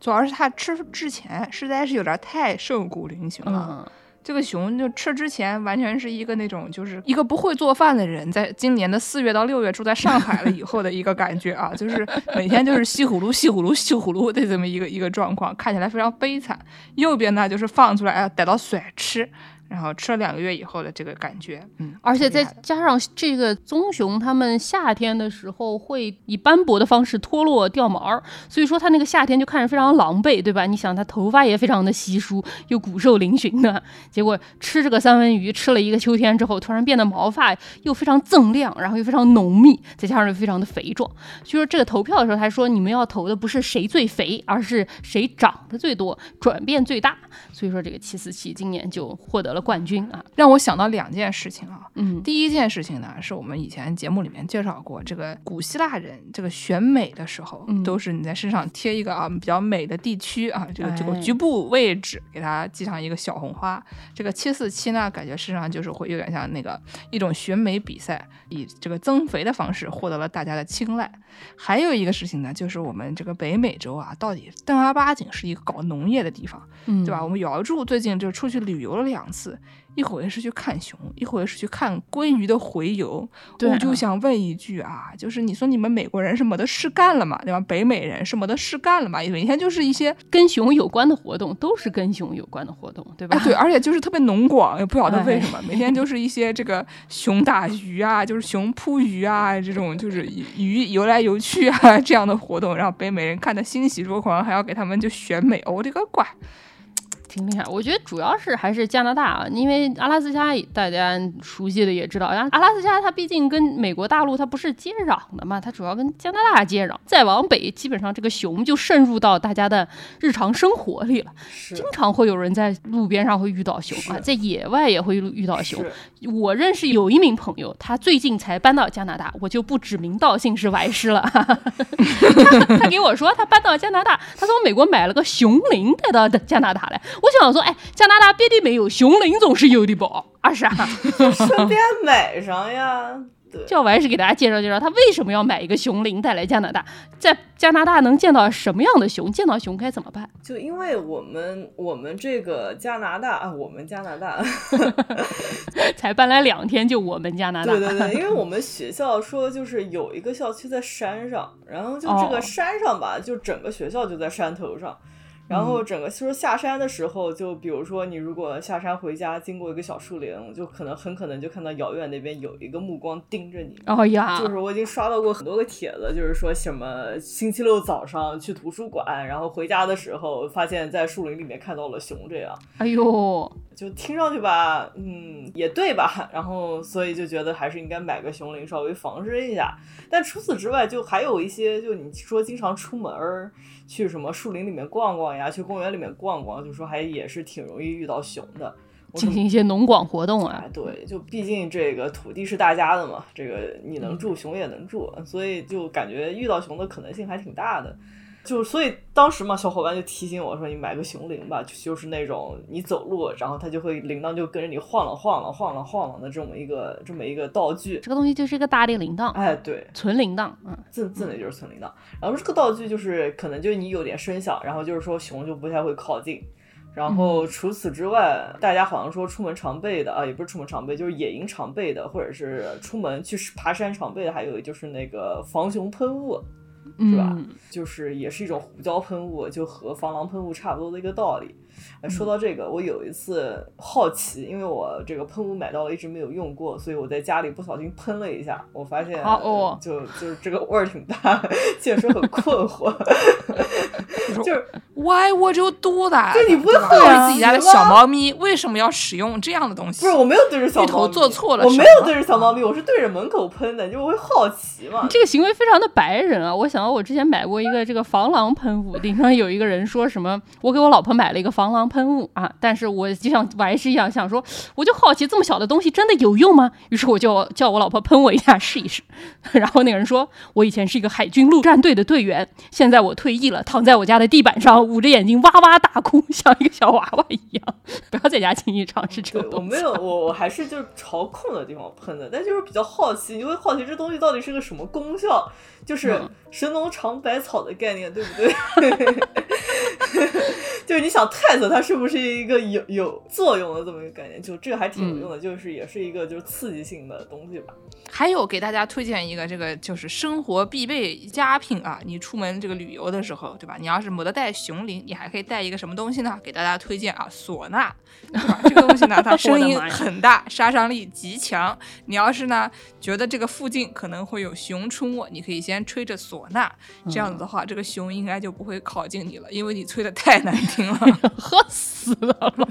Speaker 2: 主要是它吃之前实在是有点太瘦骨嶙峋了。
Speaker 3: 嗯，
Speaker 2: 这个熊就吃之前完全是一个那种，就是一个不会做饭的人，在今年的四月到六月住在上海了以后的一个感觉啊，就是每天就是西葫芦、西葫芦、西葫芦的这么一个一个状况，看起来非常悲惨。右边呢就是放出来啊，逮到甩吃。然后吃了两个月以后的这个感觉，嗯，
Speaker 3: 而且再加上这个棕熊，它们夏天的时候会以斑驳的方式脱落掉毛儿，所以说它那个夏天就看着非常狼狈，对吧？你想它头发也非常的稀疏，又骨瘦嶙峋的，结果吃这个三文鱼吃了一个秋天之后，突然变得毛发又非常锃亮，然后又非常浓密，再加上又非常的肥壮。所以说这个投票的时候，他说你们要投的不是谁最肥，而是谁长得最多，转变最大。所以说这个七四七今年就获得了冠军啊，
Speaker 2: 让我想到两件事情啊。
Speaker 3: 嗯，
Speaker 2: 第一件事情呢，是我们以前节目里面介绍过，这个古希腊人这个选美的时候，
Speaker 3: 嗯
Speaker 2: 都是你在身上贴一个啊比较美的地区啊，这个这个
Speaker 3: 哎
Speaker 2: 局部位置给它系上一个小红花。这个七四七呢，感觉身上就是会有点像那个一种选美比赛，以这个增肥的方式获得了大家的青睐。还有一个事情呢，就是我们这个北美洲啊，到底正儿八经是一个搞农业的地方。
Speaker 3: 嗯
Speaker 2: 对吧？我们姚柱最近就出去旅游了两次，一会儿是去看熊，一会儿是去看鲑鱼的洄游。
Speaker 3: 对
Speaker 2: 我就
Speaker 3: 啊
Speaker 2: 想问一句啊，就是你说你们美国人是没得事干了嘛，对吧？北美人是没得事干了嘛？每天就是一些
Speaker 3: 跟熊有关的活动都是跟熊有关的活动，对吧？
Speaker 2: 哎，对，而且就是特别浓广，也不晓得为
Speaker 3: 哎
Speaker 2: 什么，每天就是一些这个熊打鱼啊，就是熊扑鱼啊，这种就是鱼游来游去啊这样的活动，让北美人看得欣喜若狂，还要给他们就选美，我的个乖！
Speaker 3: 挺厉害。我觉得主要是还是加拿大啊，因为阿拉斯加大家熟悉的也知道，阿拉斯加它毕竟跟美国大陆它不是接壤的嘛，它主要跟加拿大接壤。再往北，基本上这个熊就渗入到大家的日常生活里了，
Speaker 4: 是
Speaker 3: 经常会有人在路边上会遇到熊啊，在野外也会遇到熊。我认识有一名朋友，他最近才搬到加拿大，我就不指名道姓是白师了。他他给我说，他搬到加拿大，他从美国买了个熊铃带到加拿大来。我想说，哎，加拿大别的没有，熊林总是有的吧？啊是啊，
Speaker 4: 顺便买上呀。对，
Speaker 3: 叫歪师给大家介绍介绍，他为什么要买一个熊铃带来加拿大？在加拿大能见到什么样的熊？见到熊该怎么办？
Speaker 4: 就因为我们我们这个加拿大啊，我们加拿大，
Speaker 3: 才搬来两天，就我们加拿大。
Speaker 4: 对对对，因为我们学校说就是有一个校区在山上，然后就这
Speaker 3: 哦
Speaker 4: 个山上吧，就整个学校就在山头上。然
Speaker 3: 嗯
Speaker 4: 后整个说下山的时候，就比如说你如果下山回家，经过一个小树林，就可能很可能就看到遥远那边有一个目光盯着你。
Speaker 3: 哦呀，
Speaker 4: 就是我已经刷到过很多个帖子，就是说什么星期六早上去图书馆，然后回家的时候发现在树林里面看到了熊，这样
Speaker 3: 哎呦，
Speaker 4: 就听上去吧，嗯，也对吧？然后所以就觉得还是应该买个熊铃稍微防身一下。但除此之外，就还有一些，就你说经常出门儿去什么树林里面逛逛呀，去公园里面逛逛，就说还也是挺容易遇到熊的。
Speaker 3: 进行一些农广活动啊
Speaker 4: 哎，，对，就毕竟这个土地是大家的嘛，这个你能住，熊也能住，所以就感觉遇到熊的可能性还挺大的。就所以当时嘛，小伙伴就提醒我说：“你买个熊铃吧，就就是那种你走路，然后它就会铃铛就跟着你晃了晃了晃了晃了的这么一个这么一个道具。
Speaker 3: 这个东西就是一个大的铃铛，
Speaker 4: 哎，对，
Speaker 3: 纯铃铛，嗯，
Speaker 4: 真真的就是存铃铛。然后这个道具就是可能就是你有点声响，然后就是说熊就不太会靠近。然后除此之外，大家好像说出门常备的啊，也不是出门常备，就是野营常备的，或者是出门去爬山常备的，还有就是那个防熊喷雾，是吧
Speaker 3: 嗯
Speaker 4: 就是也是一种胡椒喷雾，就和防狼喷雾差不多的一个道理。哎，说到这个，我有一次好奇，因为我这个喷雾买到了，一直没有用过，所以我在家里不小心喷了一下，我发现就就是这个味儿挺大，确实很困惑。就是
Speaker 2: ，Why would you do that？
Speaker 4: 就你不会好
Speaker 2: 对自己家的小猫咪为什么要使用这样的东西？
Speaker 4: 不是，我没有对着小
Speaker 2: 芋头
Speaker 4: 猫咪
Speaker 2: 做错了
Speaker 4: 我没有对着小猫咪，我是对着门口喷的，就我会好奇嘛。
Speaker 3: 这个行为非常的白人啊！我想到我之前买过一个这个防狼喷雾，顶上有一个人说什么，我给我老婆买了一个防狼喷雾啊，但是我就像我还是一样想说，我就好奇这么小的东西真的有用吗？于是我就叫我老婆喷我一下试一试，然后那个人说，我以前是一个海军陆战队的队员，现在我退役了，躺在我家的地板上，捂着眼睛哇哇大哭，像一个小娃娃一样。不要在家轻易尝试这
Speaker 4: 对
Speaker 3: 种东西。
Speaker 4: 我没有，我我还是就是朝空的地方喷的，但就是比较好奇，你会好奇这东西到底是个什么功效，就是
Speaker 3: 嗯
Speaker 4: 神农尝百草的概念，对不对？就是你想探索它是不是一个有有作用的这么一个概念，就这个还挺有用的，就是也是一个就是刺激性的东西吧。
Speaker 2: 还有给大家推荐一个这个就是生活必备佳品啊，你出门这个旅游的时候，对吧？你要是没得带熊铃，你还可以带一个什么东西呢？给大家推荐啊，唢呐，对吧？这个东西呢，它 声音很大，杀伤力极强。你要是呢觉得这个附近可能会有熊出没，你可以先吹着唢呐，这样子的话，这个熊应该就不会靠近你了，因为你吹的太难听了。
Speaker 3: 喝死了了，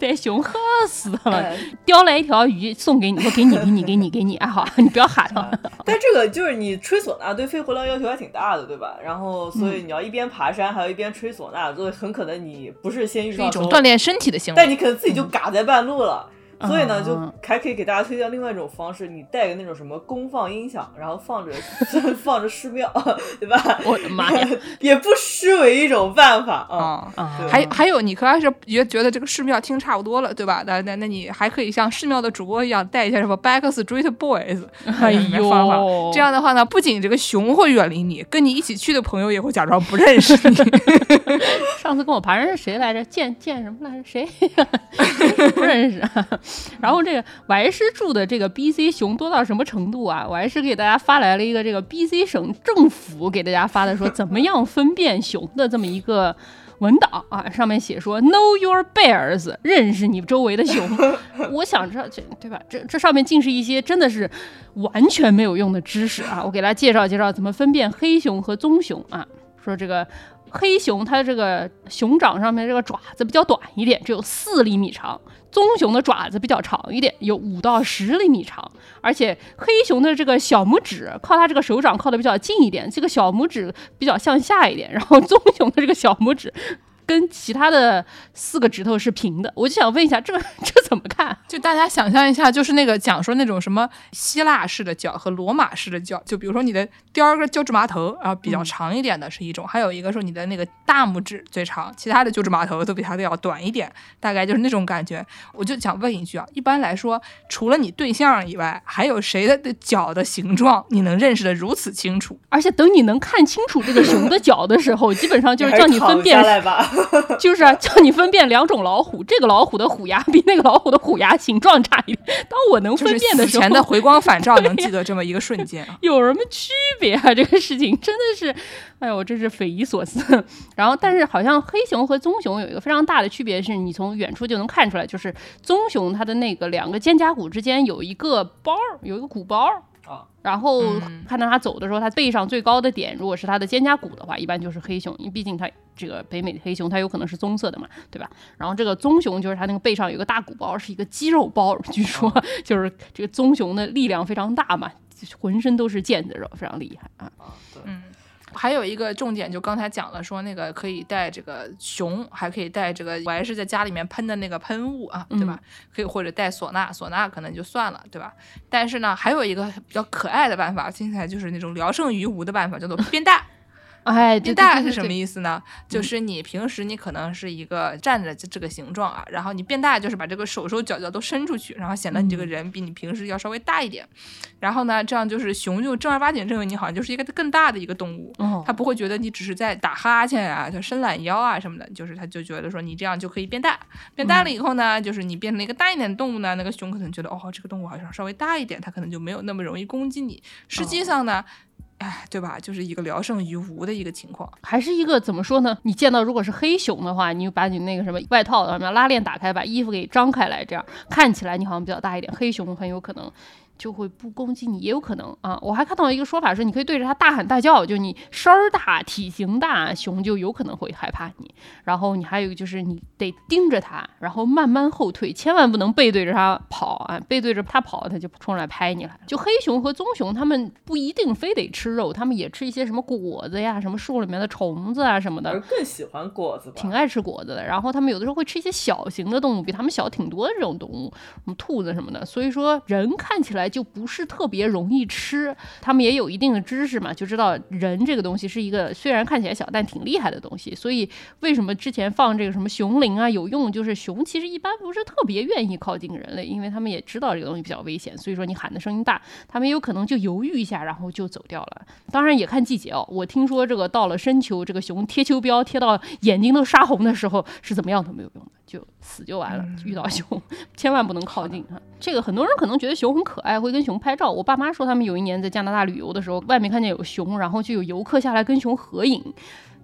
Speaker 3: 这熊喝死了，
Speaker 4: 哎
Speaker 3: 叼来一条鱼送给你，我给你，给你，给你，给你，啊好，你不要喊了。
Speaker 4: 但这个就是你吹唢呐对肺活量要求还挺大的，对吧？然后所以你要一边爬山，还要一边吹唢呐，所以很可能你不是先遇到
Speaker 2: 一种锻炼身体的行为。
Speaker 4: 但你可能自己就嘎在半路了。所以呢，就
Speaker 3: 嗯
Speaker 4: 还可以给大家推荐另外一种方式，你带个那种什么功放音响，然后放着 放着寺庙，对吧？
Speaker 3: 我的妈呀！
Speaker 4: 也不失为一种办法啊。
Speaker 2: 啊、
Speaker 3: 啊
Speaker 4: 对
Speaker 2: 还还有，你可要是也觉得这个寺庙听差不多了，对吧？那那那你还可以像寺庙的主播一样带一下什么 Backstreet Boys，
Speaker 3: 哎呦，
Speaker 2: 这样的话呢，不仅这个熊会远离你，跟你一起去的朋友也会假装不认识你。
Speaker 3: 上次跟我爬山是谁来着？见见什么来着？谁？不认识。然后这个我还是住的这个 B C 熊多到什么程度啊？我还是给大家发来了一个这个 B C 省政府给大家发的说怎么样分辨熊的这么一个。文档啊，上面写说 “Know your bears”，认识你周围的熊。我想知道这对吧？这这上面竟是一些真的是完全没有用的知识啊！我给大家介绍介绍怎么分辨黑熊和棕熊啊。说这个黑熊它这个熊掌上面这个爪子比较短一点，只有四厘米长；棕熊的爪子比较长一点，有五到十厘米长。而且黑熊的这个小拇指靠它这个手掌靠的比较近一点，这个小拇指比较向下一点，然后棕熊的这个小拇指。跟其他的四个指头是平的，我就想问一下，这 这怎么看？
Speaker 2: 就大家想象一下，就是那个讲说那种什么希腊式的脚和罗马式的脚，就比如说你的第二个脚趾麻头啊比较长一点的是一种，还有一个说你的那个大拇指最长，其他的脚趾麻头都比它的要短一点，大概就是那种感觉。我就想问一句啊，一般来说，除了你对象以外，还有谁的的脚的形状你能认识的如此清楚？
Speaker 3: 而且等你能看清楚这个熊的脚的时候，基本上就是叫你分辨
Speaker 4: 来吧。
Speaker 3: 就是啊，叫你分辨两种老虎，这个老虎的虎牙比那个老虎的虎牙形状差一点。当我能分辨的时候，
Speaker 2: 死前的回光返照，能记得这么一个瞬间啊。
Speaker 3: 有什么区别啊？这个事情真的是，哎呦，真是匪夷所思。然后，但是好像黑熊和棕熊有一个非常大的区别，是你从远处就能看出来，就是棕熊它的那个两个肩胛骨之间有一个包儿，有一个鼓包儿。
Speaker 4: 啊，
Speaker 3: 然后
Speaker 2: 嗯
Speaker 3: 看到它走的时候，它背上最高的点，如果是它的肩胛骨的话，一般就是黑熊，因为毕竟它这个北美的黑熊它有可能是棕色的嘛，对吧？然后这个棕熊就是它那个背上有一个大鼓包，是一个肌肉包，据说 就是这个棕熊的力量非常大嘛，浑身都是腱子肉，非常厉害啊。
Speaker 4: 啊，对，
Speaker 2: 嗯，还有一个重点，就刚才讲了，说那个可以带这个熊，还可以带这个，我还是在家里面喷的那个喷雾啊，对吧？可以或者带唢呐，唢呐可能就算了，对吧？但是呢，还有一个比较可爱的办法，听起来就是那种聊胜于无的办法，叫做变大。
Speaker 3: 哎，对
Speaker 2: 变大是什么？意思呢？就是你平时你可能是一个站着这这个形状啊，然后你变大就是把这个手手脚脚都伸出去，然后显得你这个人比你平时要稍微大一点。然后呢，这样就是熊就正儿八经认为你好像就是一个更大的一个动物。
Speaker 3: 哦
Speaker 2: 他不会觉得你只是在打哈欠啊，就伸懒腰啊什么的，就是他就觉得说你这样就可以变大，变大了以后呢，就是你变成了一个大一点的动物呢，那个熊可能觉得哦，这个动物好像稍微大一点，它可能就没有那么容易攻击你。实际上呢，哎，对吧？就是一个聊胜于无的一个情况。
Speaker 3: 还是一个怎么说呢？你见到如果是黑熊的话，你就把你那个什么外套什么拉链打开，把衣服给张开来，这样看起来你好像比较大一点。黑熊很有可能就会不攻击你，也有可能啊。我还看到一个说法说，你可以对着它大喊大叫，就你声儿大、体型大，熊就有可能会害怕你。然后你还有就是你得盯着它，然后慢慢后退，千万不能背对着它跑啊！背对着它跑，它就冲来拍你了。就黑熊和棕熊，它们不一定非得吃肉，它们也吃一些什么果子呀、什么树里面的虫子啊什么的。
Speaker 4: 而更喜欢果子吧？
Speaker 3: 挺爱吃果子的。然后它们有的时候会吃一些小型的动物，比它们小挺多的这种动物，什么兔子什么的。所以说人看起来就不是特别容易吃，他们也有一定的知识嘛，就知道人这个东西是一个虽然看起来小但挺厉害的东西。所以为什么之前放这个什么熊铃啊有用？就是熊其实一般不是特别愿意靠近人类，因为他们也知道这个东西比较危险。所以说你喊的声音大，他们有可能就犹豫一下，然后就走掉了。当然也看季节哦。我听说这个到了深秋，这个熊贴秋膘贴到眼睛都杀红的时候，是怎么样都没有用的，就死就完了。遇到熊，千万不能靠近哈！这个很多人可能觉得熊很可爱，会跟熊拍照。我爸妈说他们有一年在加拿大旅游的时候，外面看见有熊，然后就有游客下来跟熊合影。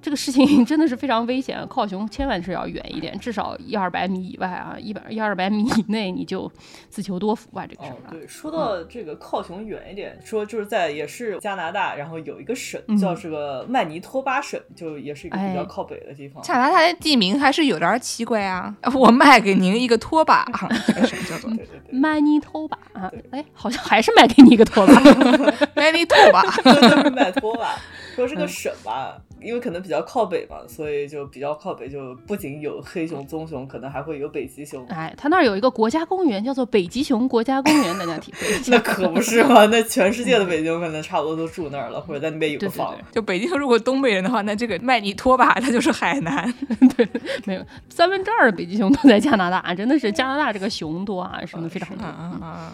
Speaker 3: 这个事情 真的是非常危险，靠熊千万是要远一点，至少一二百米以外啊，一百一二百米以内你就自求多福吧。这个事儿、
Speaker 4: 哦，对，说到这个靠熊远一点，说就是在也是加拿大，然后有一个省叫这个曼尼托巴省，就也是一个比较
Speaker 3: 哎
Speaker 4: 靠北的地方。
Speaker 2: 加拿大的地名还是有点奇怪啊！我卖给您一个拖把，这个什么叫做
Speaker 4: 对对对，
Speaker 3: 曼尼托巴啊，哎，好像还是卖给你一个拖把。
Speaker 2: 曼尼托 把？
Speaker 4: 都是麦托吧。说是个
Speaker 3: 嗯
Speaker 4: 省吧，因为可能比较靠北嘛，所以就比较靠北，就不仅有黑熊、棕熊，可能还会有北极熊。
Speaker 3: 哎，它那儿有一个国家公园，叫做北极熊国家公园，大家体会一下。
Speaker 4: 那可不是嘛，那全世界的北极熊可能差不多都住那儿了，或者在那边有房。
Speaker 3: 对
Speaker 2: 就北京如果东北人的话，那这个麦尼拖把它就是海南。
Speaker 3: 对没有三分之二的北极熊都在加拿大，真的是加拿大这个熊多啊，真的非常多。
Speaker 2: 嗯嗯嗯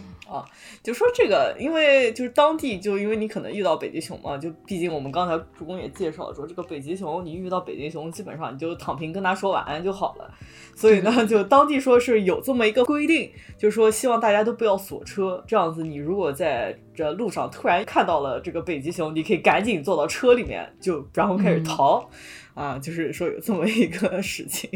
Speaker 4: 就说这个，因为就是当地，就因为你可能遇到北极熊嘛，就毕竟我们刚才主公也介绍了说，这个北极熊，你遇到北极熊，基本上你就躺平跟他说晚安就好了。所以呢，就当地说是有这么一个规定，就是说希望大家都不要锁车，这样子你如果在这路上突然看到了这个北极熊，你可以赶紧坐到车里面，就然后开始逃。啊，就是说有这么一个事情。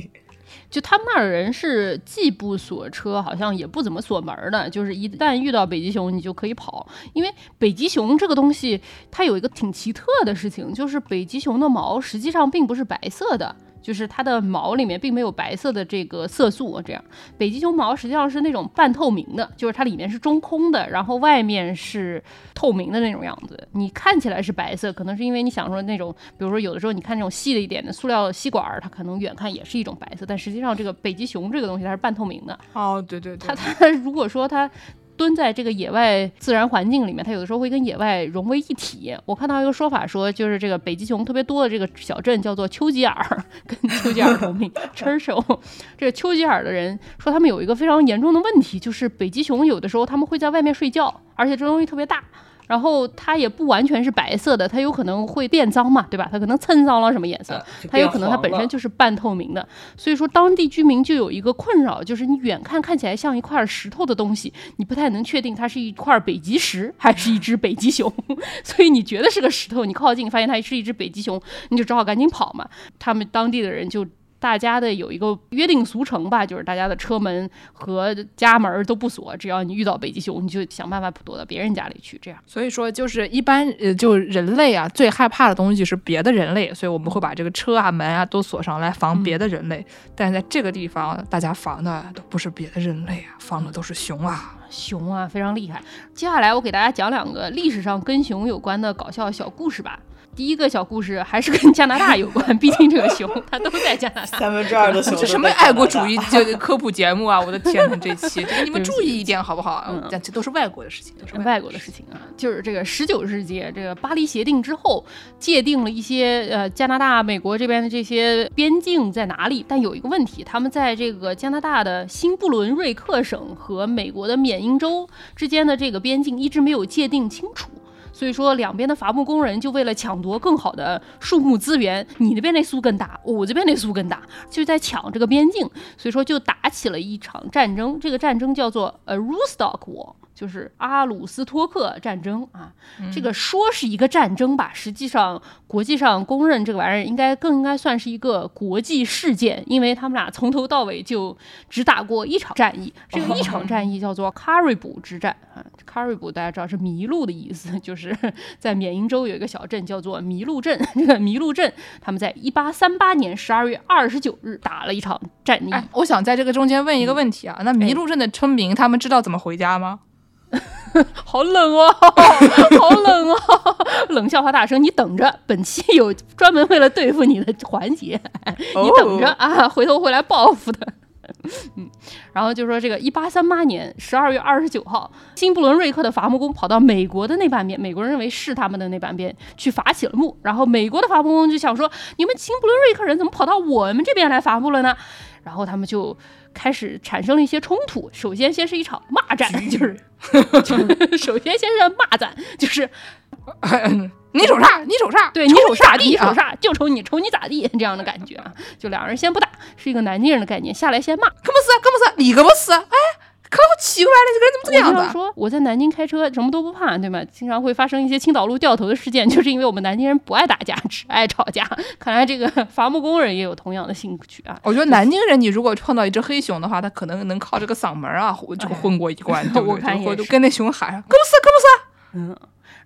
Speaker 3: 就他们那儿人是既不锁车，好像也不怎么锁门的，就是一旦遇到北极熊，你就可以跑。因为北极熊这个东西，它有一个挺奇特的事情，就是北极熊的毛实际上并不是白色的。就是它的毛里面并没有白色的这个色素，这样北极熊毛实际上是那种半透明的，就是它里面是中空的，然后外面是透明的那种样子。你看起来是白色，可能是因为你想说那种，比如说有的时候你看那种细的一点的塑料吸管儿，它可能远看也是一种白色，但实际上这个北极熊这个东西它是半透明的。
Speaker 2: 哦，对对对
Speaker 3: 它，它如果说它蹲在这个野外自然环境里面，它有的时候会跟野外融为一体。我看到一个说法说，就是这个北极熊特别多的这个小镇叫做丘吉尔，跟丘吉尔同名 Churchill。这个丘吉尔的人说，他们有一个非常严重的问题，就是北极熊有的时候他们会在外面睡觉，而且这东西特别大。然后它也不完全是白色的，它有可能会变脏嘛，对吧？它可能蹭脏了什么颜色它有可能它本身就是半透明的。所以说，当地居民就有一个困扰，就是你远看看起来像一块石头的东西，你不太能确定它是一块北极石还是一只北极熊。所以你觉得是个石头，你靠近发现它是一只北极熊，你就只好赶紧跑嘛。他们当地的人就。大家的有一个约定俗成吧，就是大家的车门和家门儿都不锁，只要你遇到北极熊，你就想办法躲到别人家里去，这样。
Speaker 2: 所以说就是一般呃，就人类啊最害怕的东西是别的人类，所以我们会把这个车啊门啊都锁上来防别的人类。但是在这个地方，大家防的都不是别的人类啊，防的都是熊啊。
Speaker 3: 熊啊，非常厉害。接下来我给大家讲两个历史上跟熊有关的搞笑小故事吧。第一个小故事还是跟加拿大有关，毕竟这个熊它都在加拿大。
Speaker 4: 三分之二的熊
Speaker 2: 这 什么爱国主义就科普节目啊！我的天呐，这期这个你们注意一点好不好？
Speaker 3: 嗯
Speaker 2: 这这都是外国的事情，都是
Speaker 3: 外国的事情啊，就是这个十九世纪这个巴黎协定之后，界定了一些呃加拿大、美国这边的这些边境在哪里，但有一个问题，他们在这个加拿大的新布伦瑞克省和美国的缅因州之间的这个边境一直没有界定清楚。所以说，两边的伐木工人就为了抢夺更好的树木资源，你那边那树更大，我这边那树更大，就在抢这个边境。所以说，就打起了一场战争。这个战争叫做呃 Roostock War，就是阿鲁斯托克战争啊。
Speaker 2: 嗯
Speaker 3: 这个说是一个战争吧，实际上国际上公认这个玩意儿应该更应该算是一个国际事件，因为他们俩从头到尾就只打过一场战役，这个一场战役叫做卡瑞卜之战啊。卡瑞卜大家知道是麋鹿的意思，就是 在缅因州有一个小镇叫做麋鹿镇，这个麋鹿镇他们在一八三八年十二月二十九日打了一场战役。
Speaker 2: 哎，我想在这个中间问一个问题啊，那麋鹿镇的村民他们知道怎么回家吗？
Speaker 3: 好冷哦，好冷哦！冷笑话大声，你等着，本期有专门为了对付你的环节，你等着啊，回头会来报复的。嗯，然后就说这个一八三八年十二月二十九号，新布伦瑞克的伐木工跑到美国的那半边，美国人认为是他们的那半边去伐起了木，然后美国的伐木工就想说，你们新布伦瑞克人怎么跑到我们这边来伐木了呢？然后他们就开始产生了一些冲突。首先，先是一场骂战，就是，就是首先先是骂战，就是
Speaker 2: 你瞅啥？你瞅啥？
Speaker 3: 对你瞅啥你，
Speaker 2: 瞅咋地啊？
Speaker 3: 瞅啥就瞅你，瞅你咋地这样的感觉啊。就两人先不打，是一个南京人的概念，下来先骂。
Speaker 2: 可不是，可不是，你可不是，哎，可好奇怪了，这个人怎么这样子啊？
Speaker 3: 说我在南京开车什么都不怕，对吗？经常会发生一些青岛路掉头的事件，就是因为我们南京人不爱打架，只爱吵架。看来这个伐木工人也有同样的兴趣啊。
Speaker 2: 我觉得南京人，你如果碰到一只黑熊的话，他可能能靠这个嗓门啊，混就混过一关，对不
Speaker 3: 我
Speaker 2: 对？
Speaker 3: 看也是
Speaker 2: 就跟那熊喊上，可不是，哥不是。
Speaker 3: 嗯，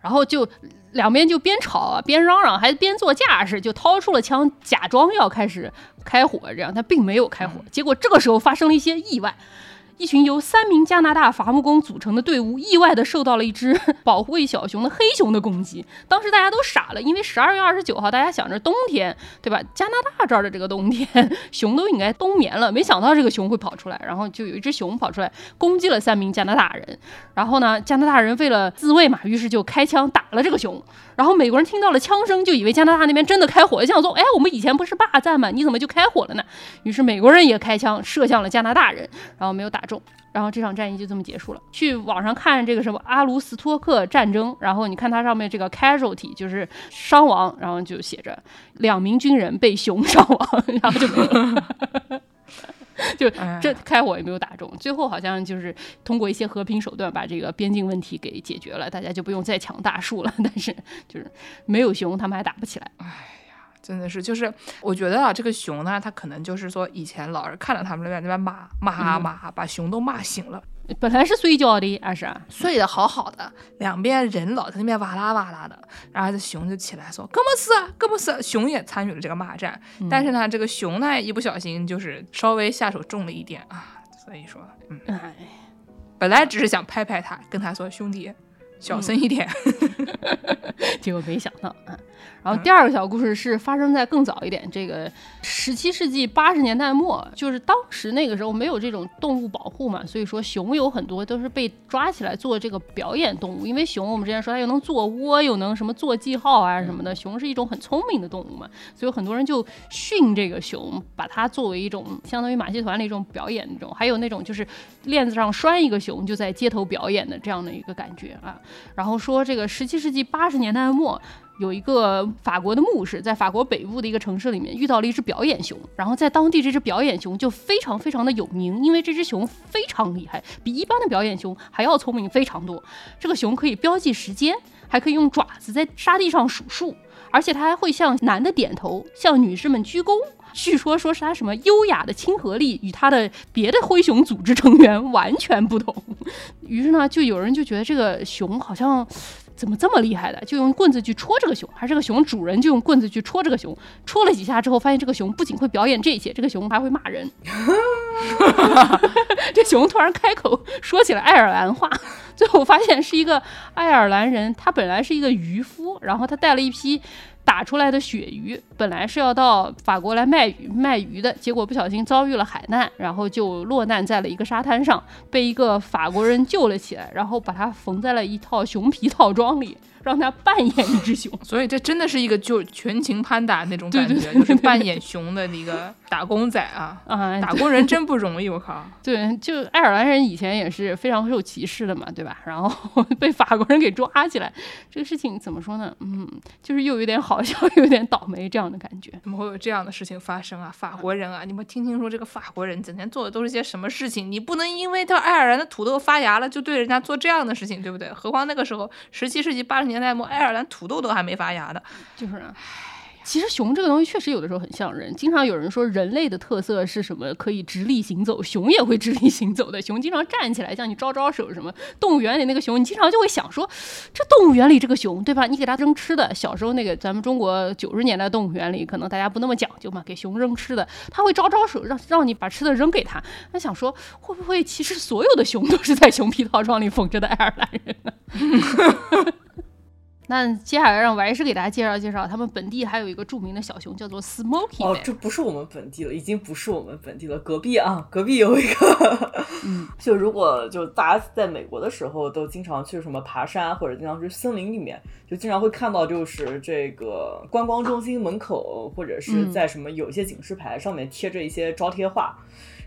Speaker 3: 然后就两边就边吵啊边嚷嚷，还边做架势，就掏出了枪，假装要开始开火，这样他并没有开火。结果这个时候发生了一些意外。一群由三名加拿大伐木工组成的队伍，意外的受到了一只 保护一小熊的黑熊的攻击。当时大家都傻了，因为十二月二十九号，大家想着冬天，对吧？加拿大这儿的这个冬天，熊都应该冬眠了，没想到这个熊会跑出来，然后就有一只熊跑出来攻击了三名加拿大人。然后呢，加拿大人为了自卫嘛，于是就开枪打了这个熊。然后美国人听到了枪声，就以为加拿大那边真的开火了，想说：“哎，我们以前不是霸占吗？你怎么就开火了呢？”于是美国人也开枪射向了加拿大人，然后没有打中。然后这场战役就这么结束了。去网上看这个什么阿卢斯托克战争，然后你看它上面这个 casualty 就是伤亡，然后就写着两名军人被熊伤亡，然后就没了。就
Speaker 2: 哎
Speaker 3: 这开火也没有打中，最后好像就是通过一些和平手段把这个边境问题给解决了，大家就不用再抢大树了。但是就是没有熊，他们还打不起来。
Speaker 2: 真的是，就是我觉得啊，这个熊呢，它可能就是说，以前老是看着他们那边那边骂骂
Speaker 3: 嗯
Speaker 2: 骂，把熊都骂醒了，
Speaker 3: 本来是睡觉的，二是啊，
Speaker 2: 睡得好好的，两边人老在那边哇啦哇啦的，然后这熊就起来说，哥们是啊，根本是，熊也参与了这个骂战，
Speaker 3: 嗯
Speaker 2: 但是呢，这个熊呢，一不小心就是稍微下手重了一点啊，所以说，嗯，
Speaker 3: 哎，
Speaker 2: 本来只是想拍拍他，跟他说，兄弟。小声一点，
Speaker 3: 结果没想到啊。然后第二个小故事是发生在更早一点，这个十七世纪八十年代末，就是当时那个时候没有这种动物保护嘛，所以说熊有很多都是被抓起来做这个表演动物。因为熊我们之前说它又能做窝，又能什么做记号啊什么的，熊是一种很聪明的动物嘛，所以很多人就训这个熊，把它作为一种相当于马戏团的一种表演那种，还有那种就是链子上拴一个熊就在街头表演的这样的一个感觉啊。然后说这个十七世纪八十年代末。有一个法国的牧师在法国北部的一个城市里面遇到了一只表演熊，然后在当地这只表演熊就非常非常的有名，因为这只熊非常厉害，比一般的表演熊还要聪明非常多。这个熊可以标记时间，还可以用爪子在沙地上数数，而且它还会向男的点头，向女士们鞠躬。据说说是它什么优雅的亲和力与它的别的灰熊组织成员完全不同。于是呢，就有人就觉得这个熊好像。怎么这么厉害的？就用棍子去戳这个熊，还是这个熊主人就用棍子去戳这个熊，戳了几下之后，发现这个熊不仅会表演这些，这个熊还会骂人。这熊突然开口说起了爱尔兰话，最后发现是一个爱尔兰人，他本来是一个渔夫，然后他带了一批。打出来的鳕鱼本来是要到法国来卖鱼卖鱼的，结果不小心遭遇了海难，然后就落难在了一个沙滩上，被一个法国人救了起来，然后把它缝在了一套熊皮套装里，让他扮演一只熊。
Speaker 2: 所以这真的是一个就全情攀打那种感觉，
Speaker 3: 对对对
Speaker 2: 就是扮演熊的一个打工仔啊，
Speaker 3: 啊，
Speaker 2: 打工人真不容易，我靠。
Speaker 3: 对，就爱尔兰人以前也是非常受歧视的嘛，对吧？然后被法国人给抓起来，这个事情怎么说呢？嗯，就是又有点好笑，又有点倒霉这样的感觉。
Speaker 2: 怎么会有这样的事情发生啊？法国人啊，你们听听说这个法国人整天做的都是些什么事情？你不能因为他爱尔兰的土豆发芽了，就对人家做这样的事情，对不对？何况那个时候，十七世纪八十年代末，爱尔兰土豆都还没发芽的。
Speaker 3: 就是啊，其实熊这个东西确实有的时候很像人。经常有人说人类的特色是什么？可以直立行走，熊也会直立行走的。熊经常站起来向你招招手，什么动物园里那个熊，你经常就会想说，这动物园里这个熊，对吧？你给它扔吃的，小时候那个咱们中国九十年代动物园里，可能大家不那么讲究嘛，给熊扔吃的，它会招招手，让让你把吃的扔给它。那想说，会不会其实所有的熊都是在熊皮套装里缝着的爱尔兰人呢？那接下来让王师给大家介绍介绍，他们本地还有一个著名的小熊，叫做 Smoky
Speaker 4: 哦这不是我们本地了，已经不是我们本地了，隔壁啊，隔壁有一个。
Speaker 3: 嗯，
Speaker 4: 就如果就大家在美国的时候，都经常去什么爬山，或者经常去森林里面，就经常会看到，就是这个观光中心门口，或者是
Speaker 3: 嗯
Speaker 4: 在什么有一些警示牌上面贴着一些招贴画。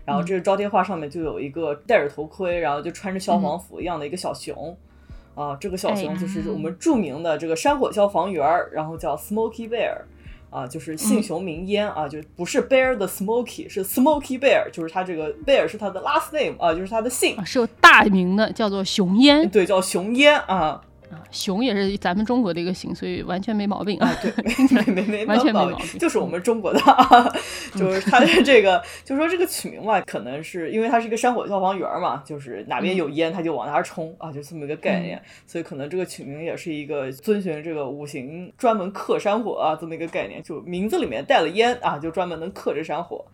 Speaker 4: 然后这个招贴画上面就有一个戴着头盔，然后就穿着消防服一样的一个小熊，啊，这个小熊就是我们著名的这个山火消防员儿，然后叫 Smoky Bear，啊，就是姓熊名烟啊，就不是 Bear 的 Smoky，是 Smoky Bear，就是他这个 Bear 是他的 last name 啊，就是他的姓
Speaker 3: 啊，，是有大名的，叫做熊烟。
Speaker 4: 对，叫熊烟啊，
Speaker 3: 啊，熊也是咱们中国的一个姓，所以完全没毛病啊。
Speaker 4: 对，没没没
Speaker 3: 完全没
Speaker 4: 毛
Speaker 3: 毛病
Speaker 4: 就是我们中国的，啊，就是它的 这个，就说这个取名嘛，可能是因为它是一个山火消防员嘛，就是哪边有烟它就往哪儿冲啊，就这么一个概念，所以可能这个取名也是一个遵循这个五行专门克山火啊这么一个概念，就名字里面带了烟啊，就专门能克这山火。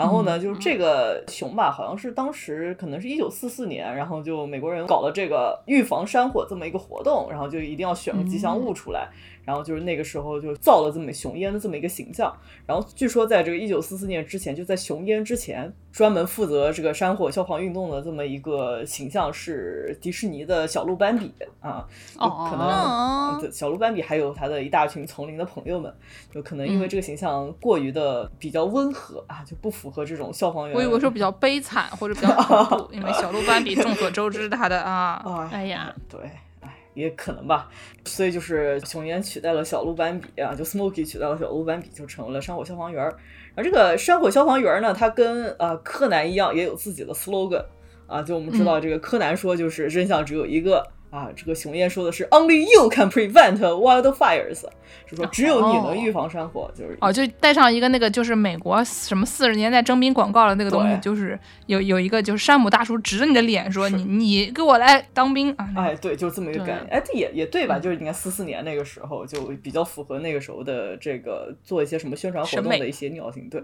Speaker 4: 然后呢，就是这个熊吧，好像是当时可能是一九四四年，然后就美国人搞了这个预防山火这么一个活动，然后就一定要选个吉祥物出来，然后就是那个时候就造了这么熊烟的这么一个形象。然后据说在这个一九四四年之前，就在熊烟之前，专门负责这个山火消防运动的这么一个形象是迪士尼的小鹿斑比啊，就可能、小鹿斑比还有他的一大群丛林的朋友们，就可能因为
Speaker 3: 嗯
Speaker 4: 这个形象过于的比较温和啊，就不符合这种消防员。
Speaker 2: 我以为说比较悲惨或者比较恐怖，因为小鹿斑比众所周知他的 啊，
Speaker 4: 哎
Speaker 3: 哎呀，
Speaker 4: 对，哎，也可能吧。所以就是熊岩取代了小鹿斑比啊，就 Smoky 取代了小鹿斑比，就成为了山火消防员儿。而这个山火消防员呢，他跟呃柯南一样，也有自己的 slogan 啊。就我们知道，这个柯南说就是真相只有一个。啊，这个熊燕说的是 Only you can prevent wildfires，是说只有你能预防山火，就是
Speaker 2: 哦，就带上一个那个就是美国什么四十年代征兵广告的那个东西，就是有有一个就是山姆大叔指着你的脸说你你给我来当兵啊，
Speaker 4: 哎，对，就是这么一个
Speaker 3: 对
Speaker 4: 概念。哎，这也也对吧？就是你看四四年那个时候，就比较符合那个时候的这个做一些什么宣传活动的一些尿性，对。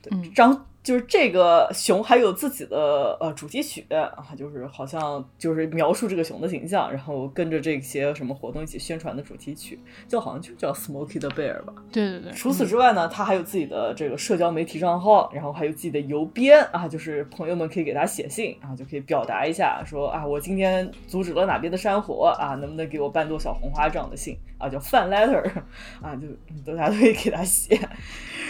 Speaker 4: 对
Speaker 3: 嗯，
Speaker 4: 然后就是这个熊还有自己的呃主题曲啊，就是好像就是描述这个熊的形象，然后跟着这些什么活动一起宣传的主题曲，就好像就叫 Smokey the Bear 吧。
Speaker 3: 对对对，
Speaker 4: 除此之外呢，他还有自己的这个社交媒体账号，然后还有自己的邮编啊，就是朋友们可以给他写信啊，就可以表达一下说啊，我今天阻止了哪边的山火啊，能不能给我半朵小红花这样的信啊，叫 fan letter 啊，就大家都可以给他写。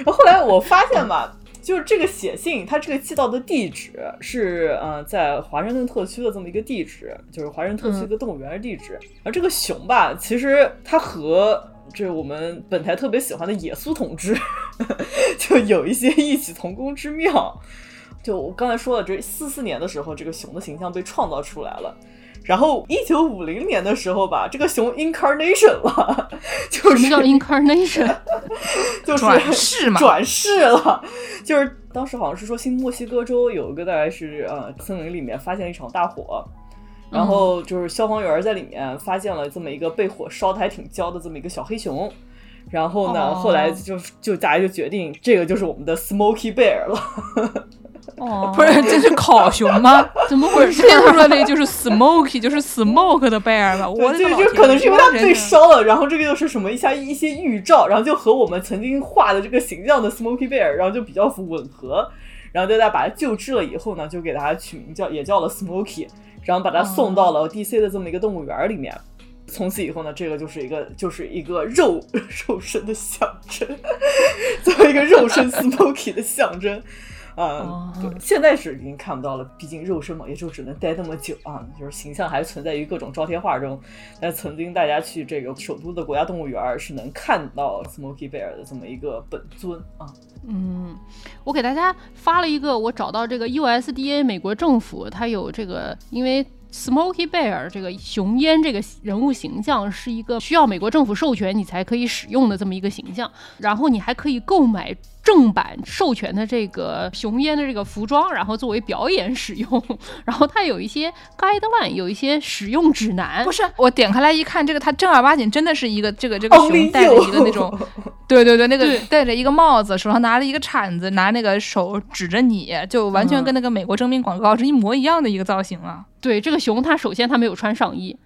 Speaker 4: 后 后来我发现吧。就是这个写信，他这个寄到的地址是呃在华盛顿特区的这么一个地址，就是华盛顿特区的动物园的地址。而这个熊吧，其实它和这我们本台特别喜欢的野苏同志 就有一些异曲同工之妙。就我刚才说了，这四四年的时候，这个熊的形象被创造出来了。然后一九五零年的时候吧，这个熊 incarnation 了，就是
Speaker 3: 什么叫 incarnation？
Speaker 4: 就是
Speaker 2: 转世嘛
Speaker 4: 转世了。就是当时好像是说新墨西哥州有一个大概是呃森林里面发现了一场大火，然后就是消防员在里面发现了这么一个被火烧的还挺焦的这么一个小黑熊。然后呢，
Speaker 2: 哦
Speaker 4: 后来就就大家就决定这个就是我们的 Smoky Bear 了。
Speaker 3: 哦，
Speaker 2: 不是这是烤熊吗？
Speaker 3: 怎么回事？
Speaker 2: 变出来那个就是 smoky，就是 smoke 的 bear 吧？我
Speaker 4: 就就可能是因为它被烧了，然后这个又是什么一下一些预兆，然后就和我们曾经画的这个形象的 Smoky Bear，然后就比较吻合，然后大家把它救治了以后呢，就给它取名叫也叫了 Smoky，然后把它送到了 DC 的这么一个动物园里面。从此以后呢，这个就是一个就是一个肉 肉身的象征，作为一个肉身 Smoky 的象征。啊，对，现在是已经看不到了，毕竟肉身嘛，也就只能待那么久啊。就是形象还存在于各种招贴画中，但曾经大家去这个首都的国家动物园是能看到 Smoky Bear 的这么一个本尊啊。
Speaker 3: 嗯，我给大家发了一个，我找到这个 USDA 美国政府，它有这个，因为 Smoky Bear 这个熊烟这个人物形象是一个需要美国政府授权你才可以使用的这么一个形象，然后你还可以购买。正版授权的这个熊烟的这个服装，然后作为表演使用，然后它有一些 guideline，有一些使用指南。
Speaker 2: 不是，我点开来一看，这个它正儿八经真的是一个这个这个熊戴着一个那种，对对对，那个戴着一个帽子，手上拿了一个铲子，拿那个手指着你，就完全跟那个美国征兵广告是一模一样的一个造型啊。
Speaker 3: 对，这个熊它首先它没有穿上衣。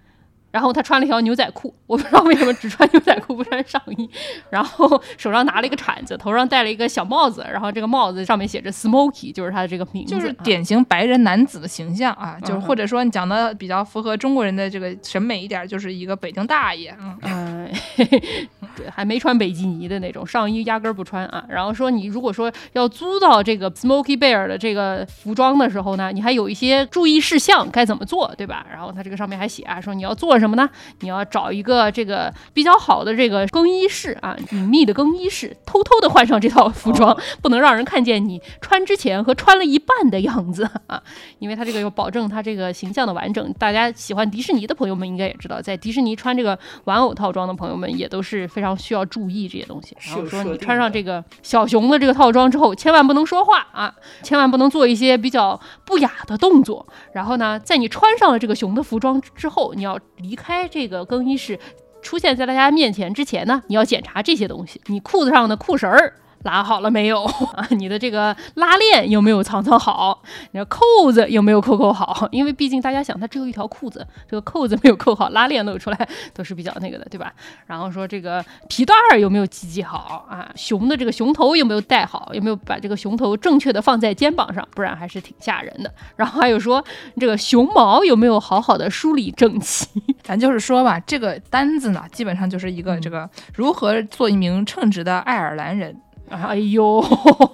Speaker 3: 然后他穿了一条牛仔裤，我不知道为什么只穿牛仔裤不穿上衣。然后手上拿了一个铲子，头上戴了一个小帽子，然后这个帽子上面写着 Smoky，就是他的这个名字，
Speaker 2: 就是典型白人男子的形象啊，就是或者说你讲的比较符合中国人的这个审美一点，就是一个北京大爷，
Speaker 3: 嗯，对，还没穿比基尼的那种上衣，压根儿不穿啊。然后说你如果说要租到这个 Smoky Bear 的这个服装的时候呢，你还有一些注意事项该怎么做，对吧？然后他这个上面还写啊，说你要做。什么呢？你要找一个这个比较好的这个更衣室啊，隐秘的更衣室，偷偷的换上这套服装，不能让人看见你穿之前和穿了一半的样子啊，因为他这个要保证他这个形象的完整。大家喜欢迪士尼的朋友们应该也知道，在迪士尼穿这个玩偶套装的朋友们也都是非常需要注意这些东西。然后说你穿上这个小熊的这个套装之后，千万不能说话啊，千万不能做一些比较不雅的动作。然后呢，在你穿上了这个熊的服装之后，你要离。离开这个更衣室，出现在大家面前之前呢，你要检查这些东西：你裤子上的裤绳儿。拉好了没有啊？你的这个拉链有没有藏藏好？你的扣子有没有扣扣好？因为毕竟大家想，它只有一条裤子，这个扣子没有扣好，拉链露出来都是比较那个的，对吧？然后说这个皮带儿有没有系系好啊？熊的这个熊头有没有戴好？有没有把这个熊头正确的放在肩膀上？不然还是挺吓人的。然后还有说这个熊毛有没有好好的梳理整齐？
Speaker 2: 咱就是说吧，这个单子呢，基本上就是一个这个如何做一名称职的爱尔兰人。
Speaker 3: 哎呦，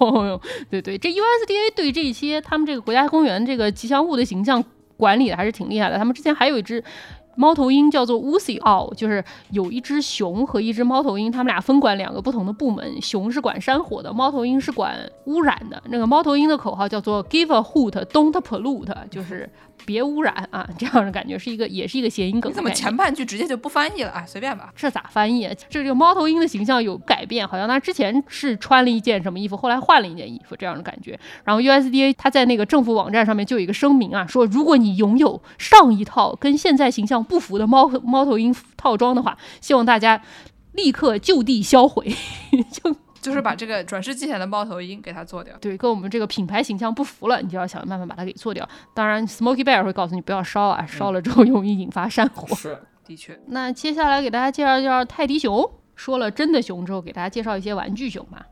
Speaker 3: 对对，这 USDA 对这些他们这个国家公园这个吉祥物的形象管理的还是挺厉害的。他们之前还有一只猫头鹰叫做 w u s i Owl，就是有一只熊和一只猫头鹰，他们俩分管两个不同的部门，熊是管山火的，猫头鹰是管污染的。那个猫头鹰的口号叫做 Give a hoot, don't pollute，就是。别污染啊！这样的感觉是一个，也是一个谐音梗。
Speaker 2: 你怎么前半句直接就不翻译了啊？随便吧。
Speaker 3: 这咋翻译？这这个猫头鹰的形象有改变，好像他之前是穿了一件什么衣服，后来换了一件衣服，这样的感觉。然后 USDA 他在那个政府网站上面就有一个声明啊，说如果你拥有上一套跟现在形象不符的猫猫头鹰套装的话，希望大家立刻就地销毁。就。
Speaker 2: 就是把这个转世记下的猫头鹰给它做掉，
Speaker 3: 对，跟我们这个品牌形象不符了，你就要想办法把它给做掉。当然，Smoky Bear 会告诉你不要烧啊，烧了之后容易引发山火。
Speaker 4: 是，
Speaker 2: 的确。
Speaker 3: 那接下来给大家介绍介绍泰迪熊。说了真的熊之后，给大家介绍一些玩具熊吧。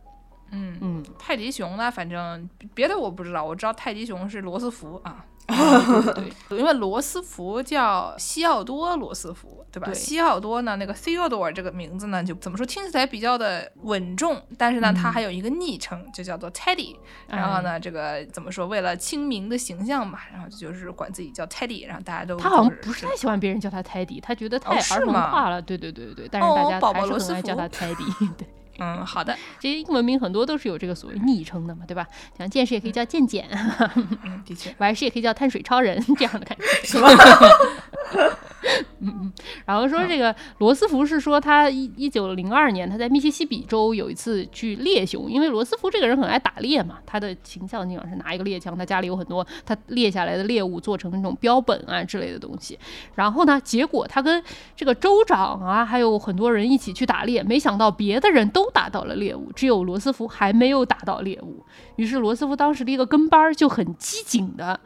Speaker 2: 嗯嗯，泰迪熊呢，反正别的我不知道，我知道泰迪熊是罗斯福啊。对，因为罗斯福叫西奥多·罗斯福，对吧？西奥多呢，那个 Theodore 这个名字呢，就怎么说，听起来比较的稳重，但是呢，他还有一个昵称，就叫做 Teddy。然后呢，这个怎么说？为了亲民的形象嘛，然后就是管自己叫 Teddy，然后大家都
Speaker 3: 他好像不是太喜欢别人叫他 Teddy，他觉得太儿童化了。对对对对对，但是大家还是很爱叫他 Teddy。对。
Speaker 2: 嗯，好的，
Speaker 3: 这些英文名很多都是有这个所谓昵称的嘛，对吧？像剑士 也可以叫剑剑，
Speaker 2: 的确，
Speaker 3: 玩士也可以叫碳水超人这样的感觉，
Speaker 4: 是吧？
Speaker 3: 嗯，然后说这个罗斯福是说他一一九零二年他在密西西比州有一次去猎熊，因为罗斯福这个人很爱打猎嘛，他的形象经常是拿一个猎枪，他家里有很多他猎下来的猎物做成那种标本啊之类的东西。然后呢，结果他跟这个州长啊还有很多人一起去打猎，没想到别的人都打到了猎物，只有罗斯福还没有打到猎物。于是罗斯福当时的一个跟班就很机警的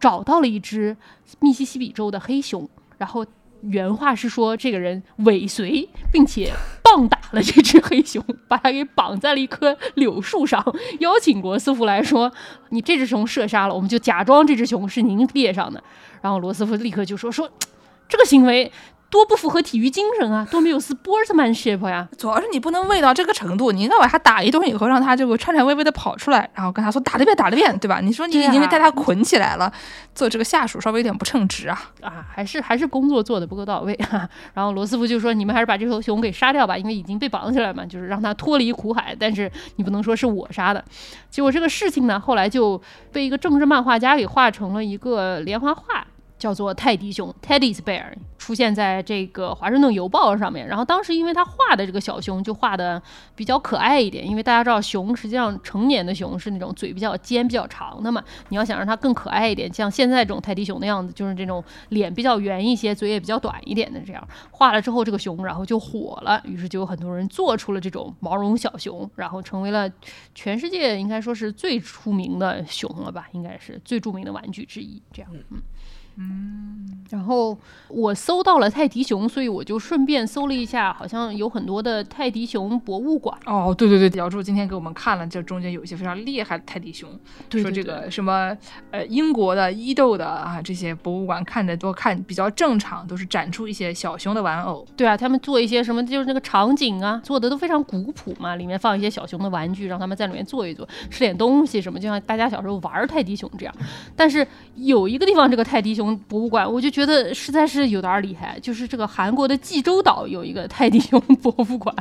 Speaker 3: 找到了一只密西西比州的黑熊。然后原话是说，这个人尾随并且棒打了这只黑熊，把它给绑在了一棵柳树上，邀请罗斯福来说：“你这只熊射杀了，我们就假装这只熊是您猎上的。”然后罗斯福立刻就说：“说这个行为多不符合体育精神啊，多没有 sportsmanship 呀！
Speaker 2: 主要是你不能喂到这个程度，你应该把他打一顿以后，让他这个颤颤巍巍的跑出来，然后跟他说打得变，打得变，对吧？你说你
Speaker 3: 对啊
Speaker 2: 已经带他捆起来了，做这个下属稍微有点不称职啊。
Speaker 3: 啊，还是还是工作做的不够到位。然后罗斯福就说：“你们还是把这头熊给杀掉吧，因为已经被绑起来嘛，就是让他脱离苦海。但是你不能说是我杀的。”结果这个事情呢，后来就被一个政治漫画家给画成了一个连环画。叫做泰迪熊 （Teddy's Bear） 出现在这个《华盛顿邮报》上面。然后当时因为他画的这个小熊就画的比较可爱一点，因为大家知道熊实际上成年的熊是那种嘴比较尖、比较长的嘛。你要想让它更可爱一点，像现在这种泰迪熊的样子，就是这种脸比较圆一些，嘴也比较短一点的这样画了之后，这个熊然后就火了，于是就有很多人做出了这种毛绒小熊，然后成为了全世界应该说是最出名的熊了吧，应该是最著名的玩具之一。这样，嗯。嗯，然后我搜到了泰迪熊，所以我就顺便搜了一下，好像有很多的泰迪熊博物馆。
Speaker 2: 哦，对对对，姚柱今天给我们看了，这中间有一些非常厉害的泰迪熊，说这
Speaker 3: 对说这
Speaker 2: 个什么呃英国的、伊豆的啊这些博物馆看着都看比较正常，都是展出一些小熊的玩偶。
Speaker 3: 对啊，他们做一些什么，就是那个场景啊，做的都非常古朴嘛，里面放一些小熊的玩具，让他们在里面坐一坐，吃点东西什么，就像大家小时候玩泰迪熊这样。但是有一个地方，这个泰迪熊博物馆，我就觉得实在是有点儿厉害，就是这个韩国的济州岛有一个泰迪熊博物馆。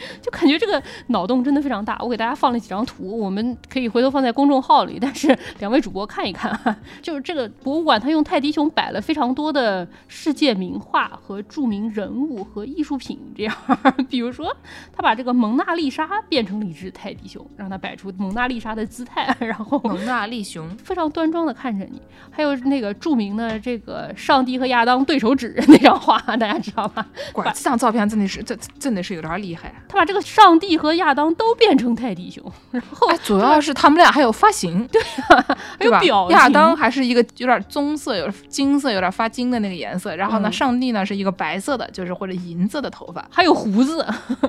Speaker 3: 就感觉这个脑洞真的非常大，我给大家放了几张图，我们可以回头放在公众号里，但是两位主播看一看哈。就是这个博物馆，它用泰迪熊摆了非常多的世界名画和著名人物和艺术品，这样，比如说他把这个蒙娜丽莎变成了一只泰迪熊，让它摆出蒙娜丽莎的姿态，然后
Speaker 2: 蒙娜丽熊，
Speaker 3: 非常端庄的看着你。还有那个著名的这个上帝和亚当对手指那张画，大家知道吗？
Speaker 2: 果然这张照片真的是这真的是有点厉害。
Speaker 3: 他把这个上帝和亚当都变成泰迪熊，然后
Speaker 2: 哎，主要是他们俩还有发型，对吧
Speaker 3: 还有表？情
Speaker 2: 亚当还是一个有点棕色、有点金色、有点发金的那个颜色，然后呢，
Speaker 3: 嗯
Speaker 2: 上帝呢是一个白色的，就是或者银色的头发。
Speaker 3: 还有胡子，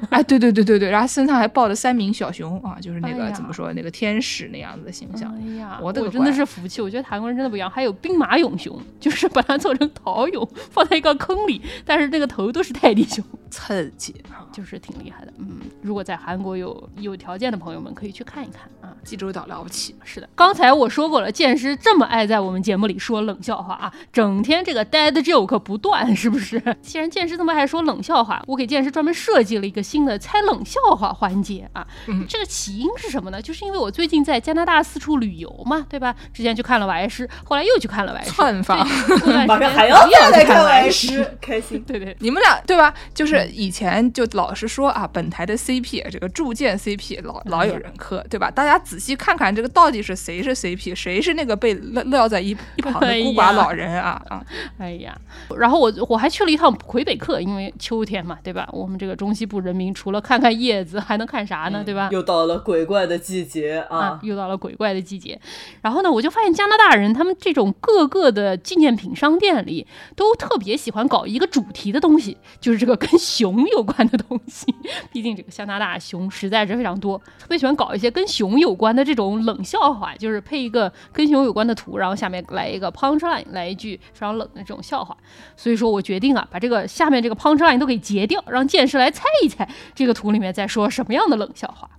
Speaker 2: 哎，对对对对对，然后身上还抱着三名小熊啊，就是那个、
Speaker 3: 哎
Speaker 2: 怎么说那个天使那样子的形象。
Speaker 3: 哎呀，
Speaker 2: 我
Speaker 3: 真的是服气，我觉得韩国人真的不一样。还有兵马俑熊，就是把它做成陶俑，放在一个坑里，但是那个头都是泰迪熊，
Speaker 2: 刺激啊！
Speaker 3: 就是挺厉害的。嗯，如果在韩国有有条件的朋友们，可以去看一看啊。
Speaker 2: 济州岛了不起，
Speaker 3: 是的，刚才我说过了，剑师这么爱在我们节目里说冷笑话啊，整天这个 dead joke 不断，是不是？既然剑师这么爱说冷笑话，我给剑师专门设计了一个新的猜冷笑话环节啊。
Speaker 2: 嗯
Speaker 3: 这个起因是什么呢？就是因为我最近在加拿大四处旅游嘛，对吧？之前去看了瓦莱诗，后来又去看了瓦莱诗，
Speaker 2: 窜访。
Speaker 3: 过段时间
Speaker 4: 马上还要再来
Speaker 3: 看
Speaker 4: 看完
Speaker 3: 瓦莱诗。
Speaker 4: 诗，开心。
Speaker 3: 对对，
Speaker 2: 你们俩对吧？就是以前就老是说啊，本台的 CP 这个铸剑 CP 老老有人磕，对吧？大家仔细看看这个到底是谁是 CP，谁是那个被撂撂在一一旁的孤寡老人啊啊！
Speaker 3: 哎呀，然后我我还去了一趟魁北克，因为秋天嘛，对吧？我们这个中西部人民除了看看叶子，还能看啥呢？对吧？
Speaker 4: 又到了鬼怪的季节
Speaker 3: 啊
Speaker 4: 啊，！
Speaker 3: 又到了鬼怪的季节。然后呢，我就发现加拿大人他们这种各个的纪念品商店里都特别喜欢搞一个主题的东西，就是这个跟熊有关的东西。毕竟这个加拿大熊实在是非常多，特别喜欢搞一些跟熊有关的这种冷笑话，就是配一个跟熊有关的图，然后下面来一个 punch line，来一句非常冷的这种笑话。所以说我决定啊，把这个下面这个 punch line 都给截掉，让剑士来猜一猜这个图里面在说什么样的冷笑话。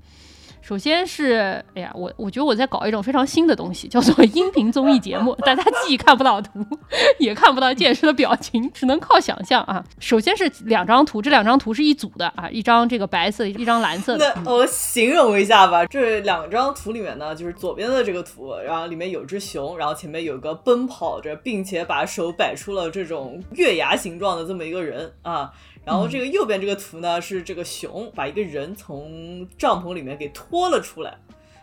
Speaker 3: 首先是，哎呀，我我觉得我在搞一种非常新的东西，叫做 音频综艺节目，大家既看不到图，也看不到剑士的表情，只能靠想象啊。首先是两张图，这两张图是一组的啊，一张这个白色，一张蓝色的。
Speaker 4: 那我形容一下吧，这两张图里面呢，就是左边的这个图，然后里面有只熊，然后前面有个奔跑着，并且把手摆出了这种月牙形状的这么一个人啊。然后这个右边这个图呢，是这个熊把一个人从帐篷里面给拖了出来，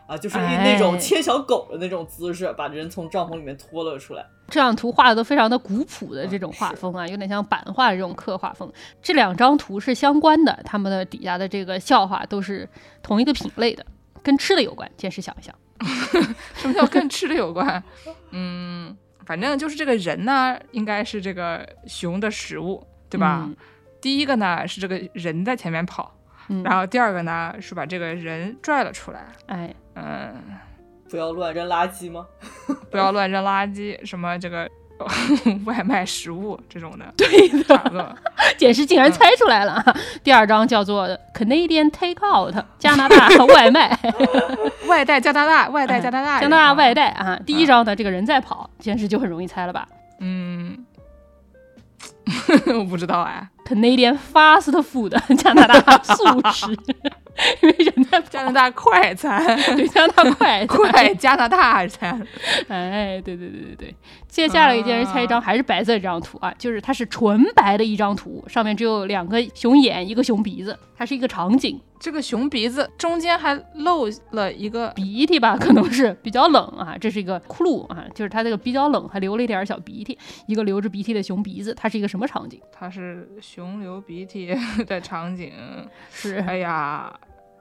Speaker 4: 啊，就是那种牵小狗的那种姿势，把人从帐篷里面拖了出来。
Speaker 3: 这张图画的都非常的古朴的这种画风啊，有点像版画的这种刻画风。这两张图是相关的，他们的底下的这个笑话都是同一个品类的，跟吃的有关。剑士想一想，
Speaker 2: 什么叫跟吃的有关？嗯，反正就是这个人呢，应该是这个熊的食物，对吧？
Speaker 3: 嗯
Speaker 2: 第一个呢是这个人在前面跑，
Speaker 3: 嗯
Speaker 2: 然后第二个呢是把这个人拽了出来。
Speaker 3: 哎，
Speaker 2: 嗯，
Speaker 4: 不要乱扔垃圾吗？
Speaker 2: 不要乱扔垃圾，什么这个 外卖食物这种的，
Speaker 3: 对的。简直竟然猜出来了。第二章叫做 Canadian Takeout，加拿大外卖，
Speaker 2: 外带加拿大，外带加拿大，
Speaker 3: 加拿大外
Speaker 2: 带。
Speaker 3: 啊。第一章呢，这个人在跑，简直就很容易猜了吧
Speaker 2: 嗯，我不知道哎。
Speaker 3: ？Canadian Fast Food，加拿大速食，因为人家
Speaker 2: 加拿大快餐，
Speaker 3: 对加拿大快餐
Speaker 2: 快加拿大餐。
Speaker 3: 哎，对对对对对，接下来一件是猜一张还是白色这张图啊，就是它是纯白的一张图，上面只有两个熊眼，一个熊鼻子，它是一个场景，
Speaker 2: 这个熊鼻子中间还露了一个，
Speaker 3: 鼻涕吧，可能是比较冷啊，这是一个 clue 啊，就是它这个比较冷，还流了一点小鼻涕，一个流着鼻涕的熊鼻子，它是一个什么场景？
Speaker 2: 它是熊流鼻涕的场景。
Speaker 3: 是
Speaker 2: 哎呀，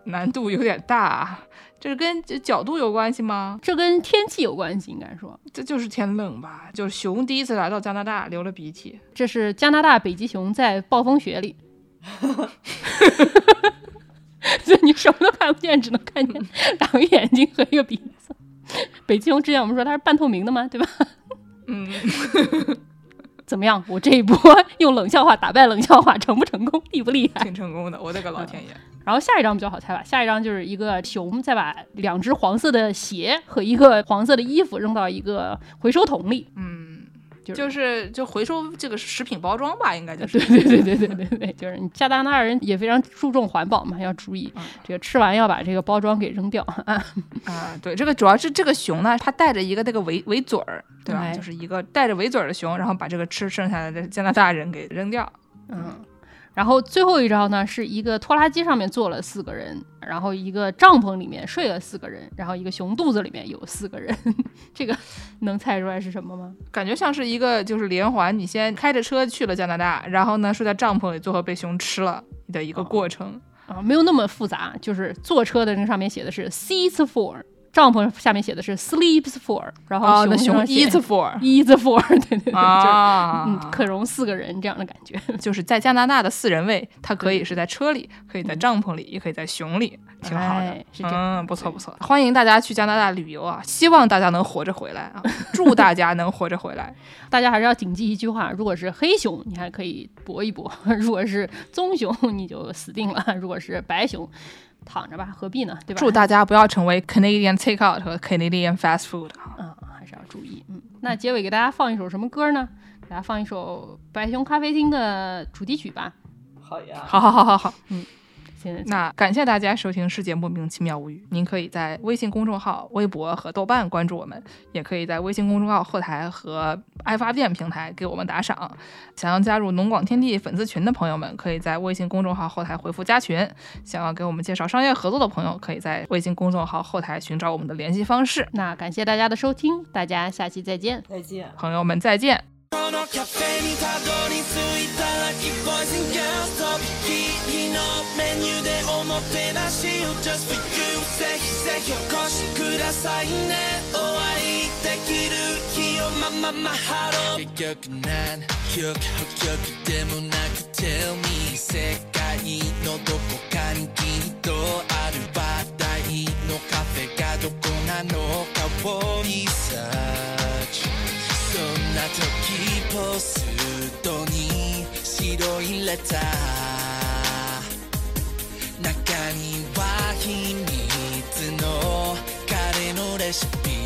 Speaker 2: 难度有点大。这是跟角度有关系吗？
Speaker 3: 这跟天气有关系，应该说
Speaker 2: 这就是天冷吧？就是熊第一次来到加拿大流了鼻涕。
Speaker 3: 这是加拿大北极熊在暴风雪里。就你什么都看不见，只能看见 两个眼睛和一个鼻子。北极熊之前我们说它是半透明的嘛，对吧？
Speaker 2: 嗯，
Speaker 3: 怎么样？我这一波用冷笑话打败冷笑话，成不成功？厉不厉害？
Speaker 2: 挺成功的。我的个老天爷！
Speaker 3: 然后下一张比较好猜吧，下一张就是一个熊再把两只黄色的鞋和一个黄色的衣服扔到一个回收桶里。
Speaker 2: 嗯，
Speaker 3: 就是
Speaker 2: 就是就回收这个食品包装吧，应该就是。
Speaker 3: 对对对对对对对，就是你加拿大人也非常注重环保嘛，要注意
Speaker 2: 嗯
Speaker 3: 这个吃完要把这个包装给扔掉啊。
Speaker 2: 啊，对，这个主要是这个熊呢，它带着一个那个围围嘴儿，对吧？
Speaker 3: 哎
Speaker 2: 就是一个带着围嘴儿的熊，然后把这个吃剩下来的加拿大人给扔掉。
Speaker 3: 嗯，然后最后一招呢，是一个拖拉机上面坐了四个人，然后一个帐篷里面睡了四个人，然后一个熊肚子里面有四个人。这个能猜出来是什么吗？
Speaker 2: 感觉像是一个就是连环，你先开着车去了加拿大，然后呢睡在帐篷里，最后被熊吃了的一个过程。
Speaker 3: 啊，没有那么复杂，就是坐车的那个上面写的是 seats for，帐篷下面写的是 sleeps for，然后
Speaker 2: 哦，
Speaker 3: 熊
Speaker 2: 那熊 eats for
Speaker 3: eats for，对对对，就嗯，可容四个人这样的感觉。
Speaker 2: 就是在加拿大的四人位，它可以是在车里，可以在帐篷里，也可以在熊里，挺好的。
Speaker 3: 哎是这样
Speaker 2: 嗯，不错不错，欢迎大家去加拿大旅游啊！希望大家能活着回来啊！祝大家能活着回来。
Speaker 3: 大家还是要谨记一句话：如果是黑熊，你还可以搏一搏；如果是棕熊，你就死定了；如果是白熊，躺着吧，何必呢？对吧？
Speaker 2: 祝大家不要成为 Canadian takeout 和 Canadian fast food 啊！
Speaker 3: 嗯，还是要注意。嗯，那结尾给大家放一首什么歌呢？给大家放一首《白熊咖啡厅》的主题曲吧。
Speaker 4: 好呀，
Speaker 2: 好好好好好，
Speaker 3: 现在
Speaker 2: 那感谢大家收听《世界莫名其妙无语》。您可以在微信公众号、微博和豆瓣关注我们，也可以在微信公众号后台和爱发电平台给我们打赏。想要加入农广天地粉丝群的朋友们，可以在微信公众号后台回复“加群”。想要给我们介绍商业合作的朋友，可以在微信公众号后台寻找我们的联系方式。
Speaker 3: 那感谢大家的收听，大家下期再见。
Speaker 4: 再见。
Speaker 2: 朋友们，再见。
Speaker 5: このカフェにたどり着いたら Lucky boys and girls とびきりのメニューでおもてなしを Just for you ぜひぜひお越しくださいね。お会いできる日をまままハロー。結局なん曲破曲でもなく Tell me 世界のどこかにきっとある。話題のカフェがどこなのかをリサスートに白いレター。中には秘密の彼のレシピ。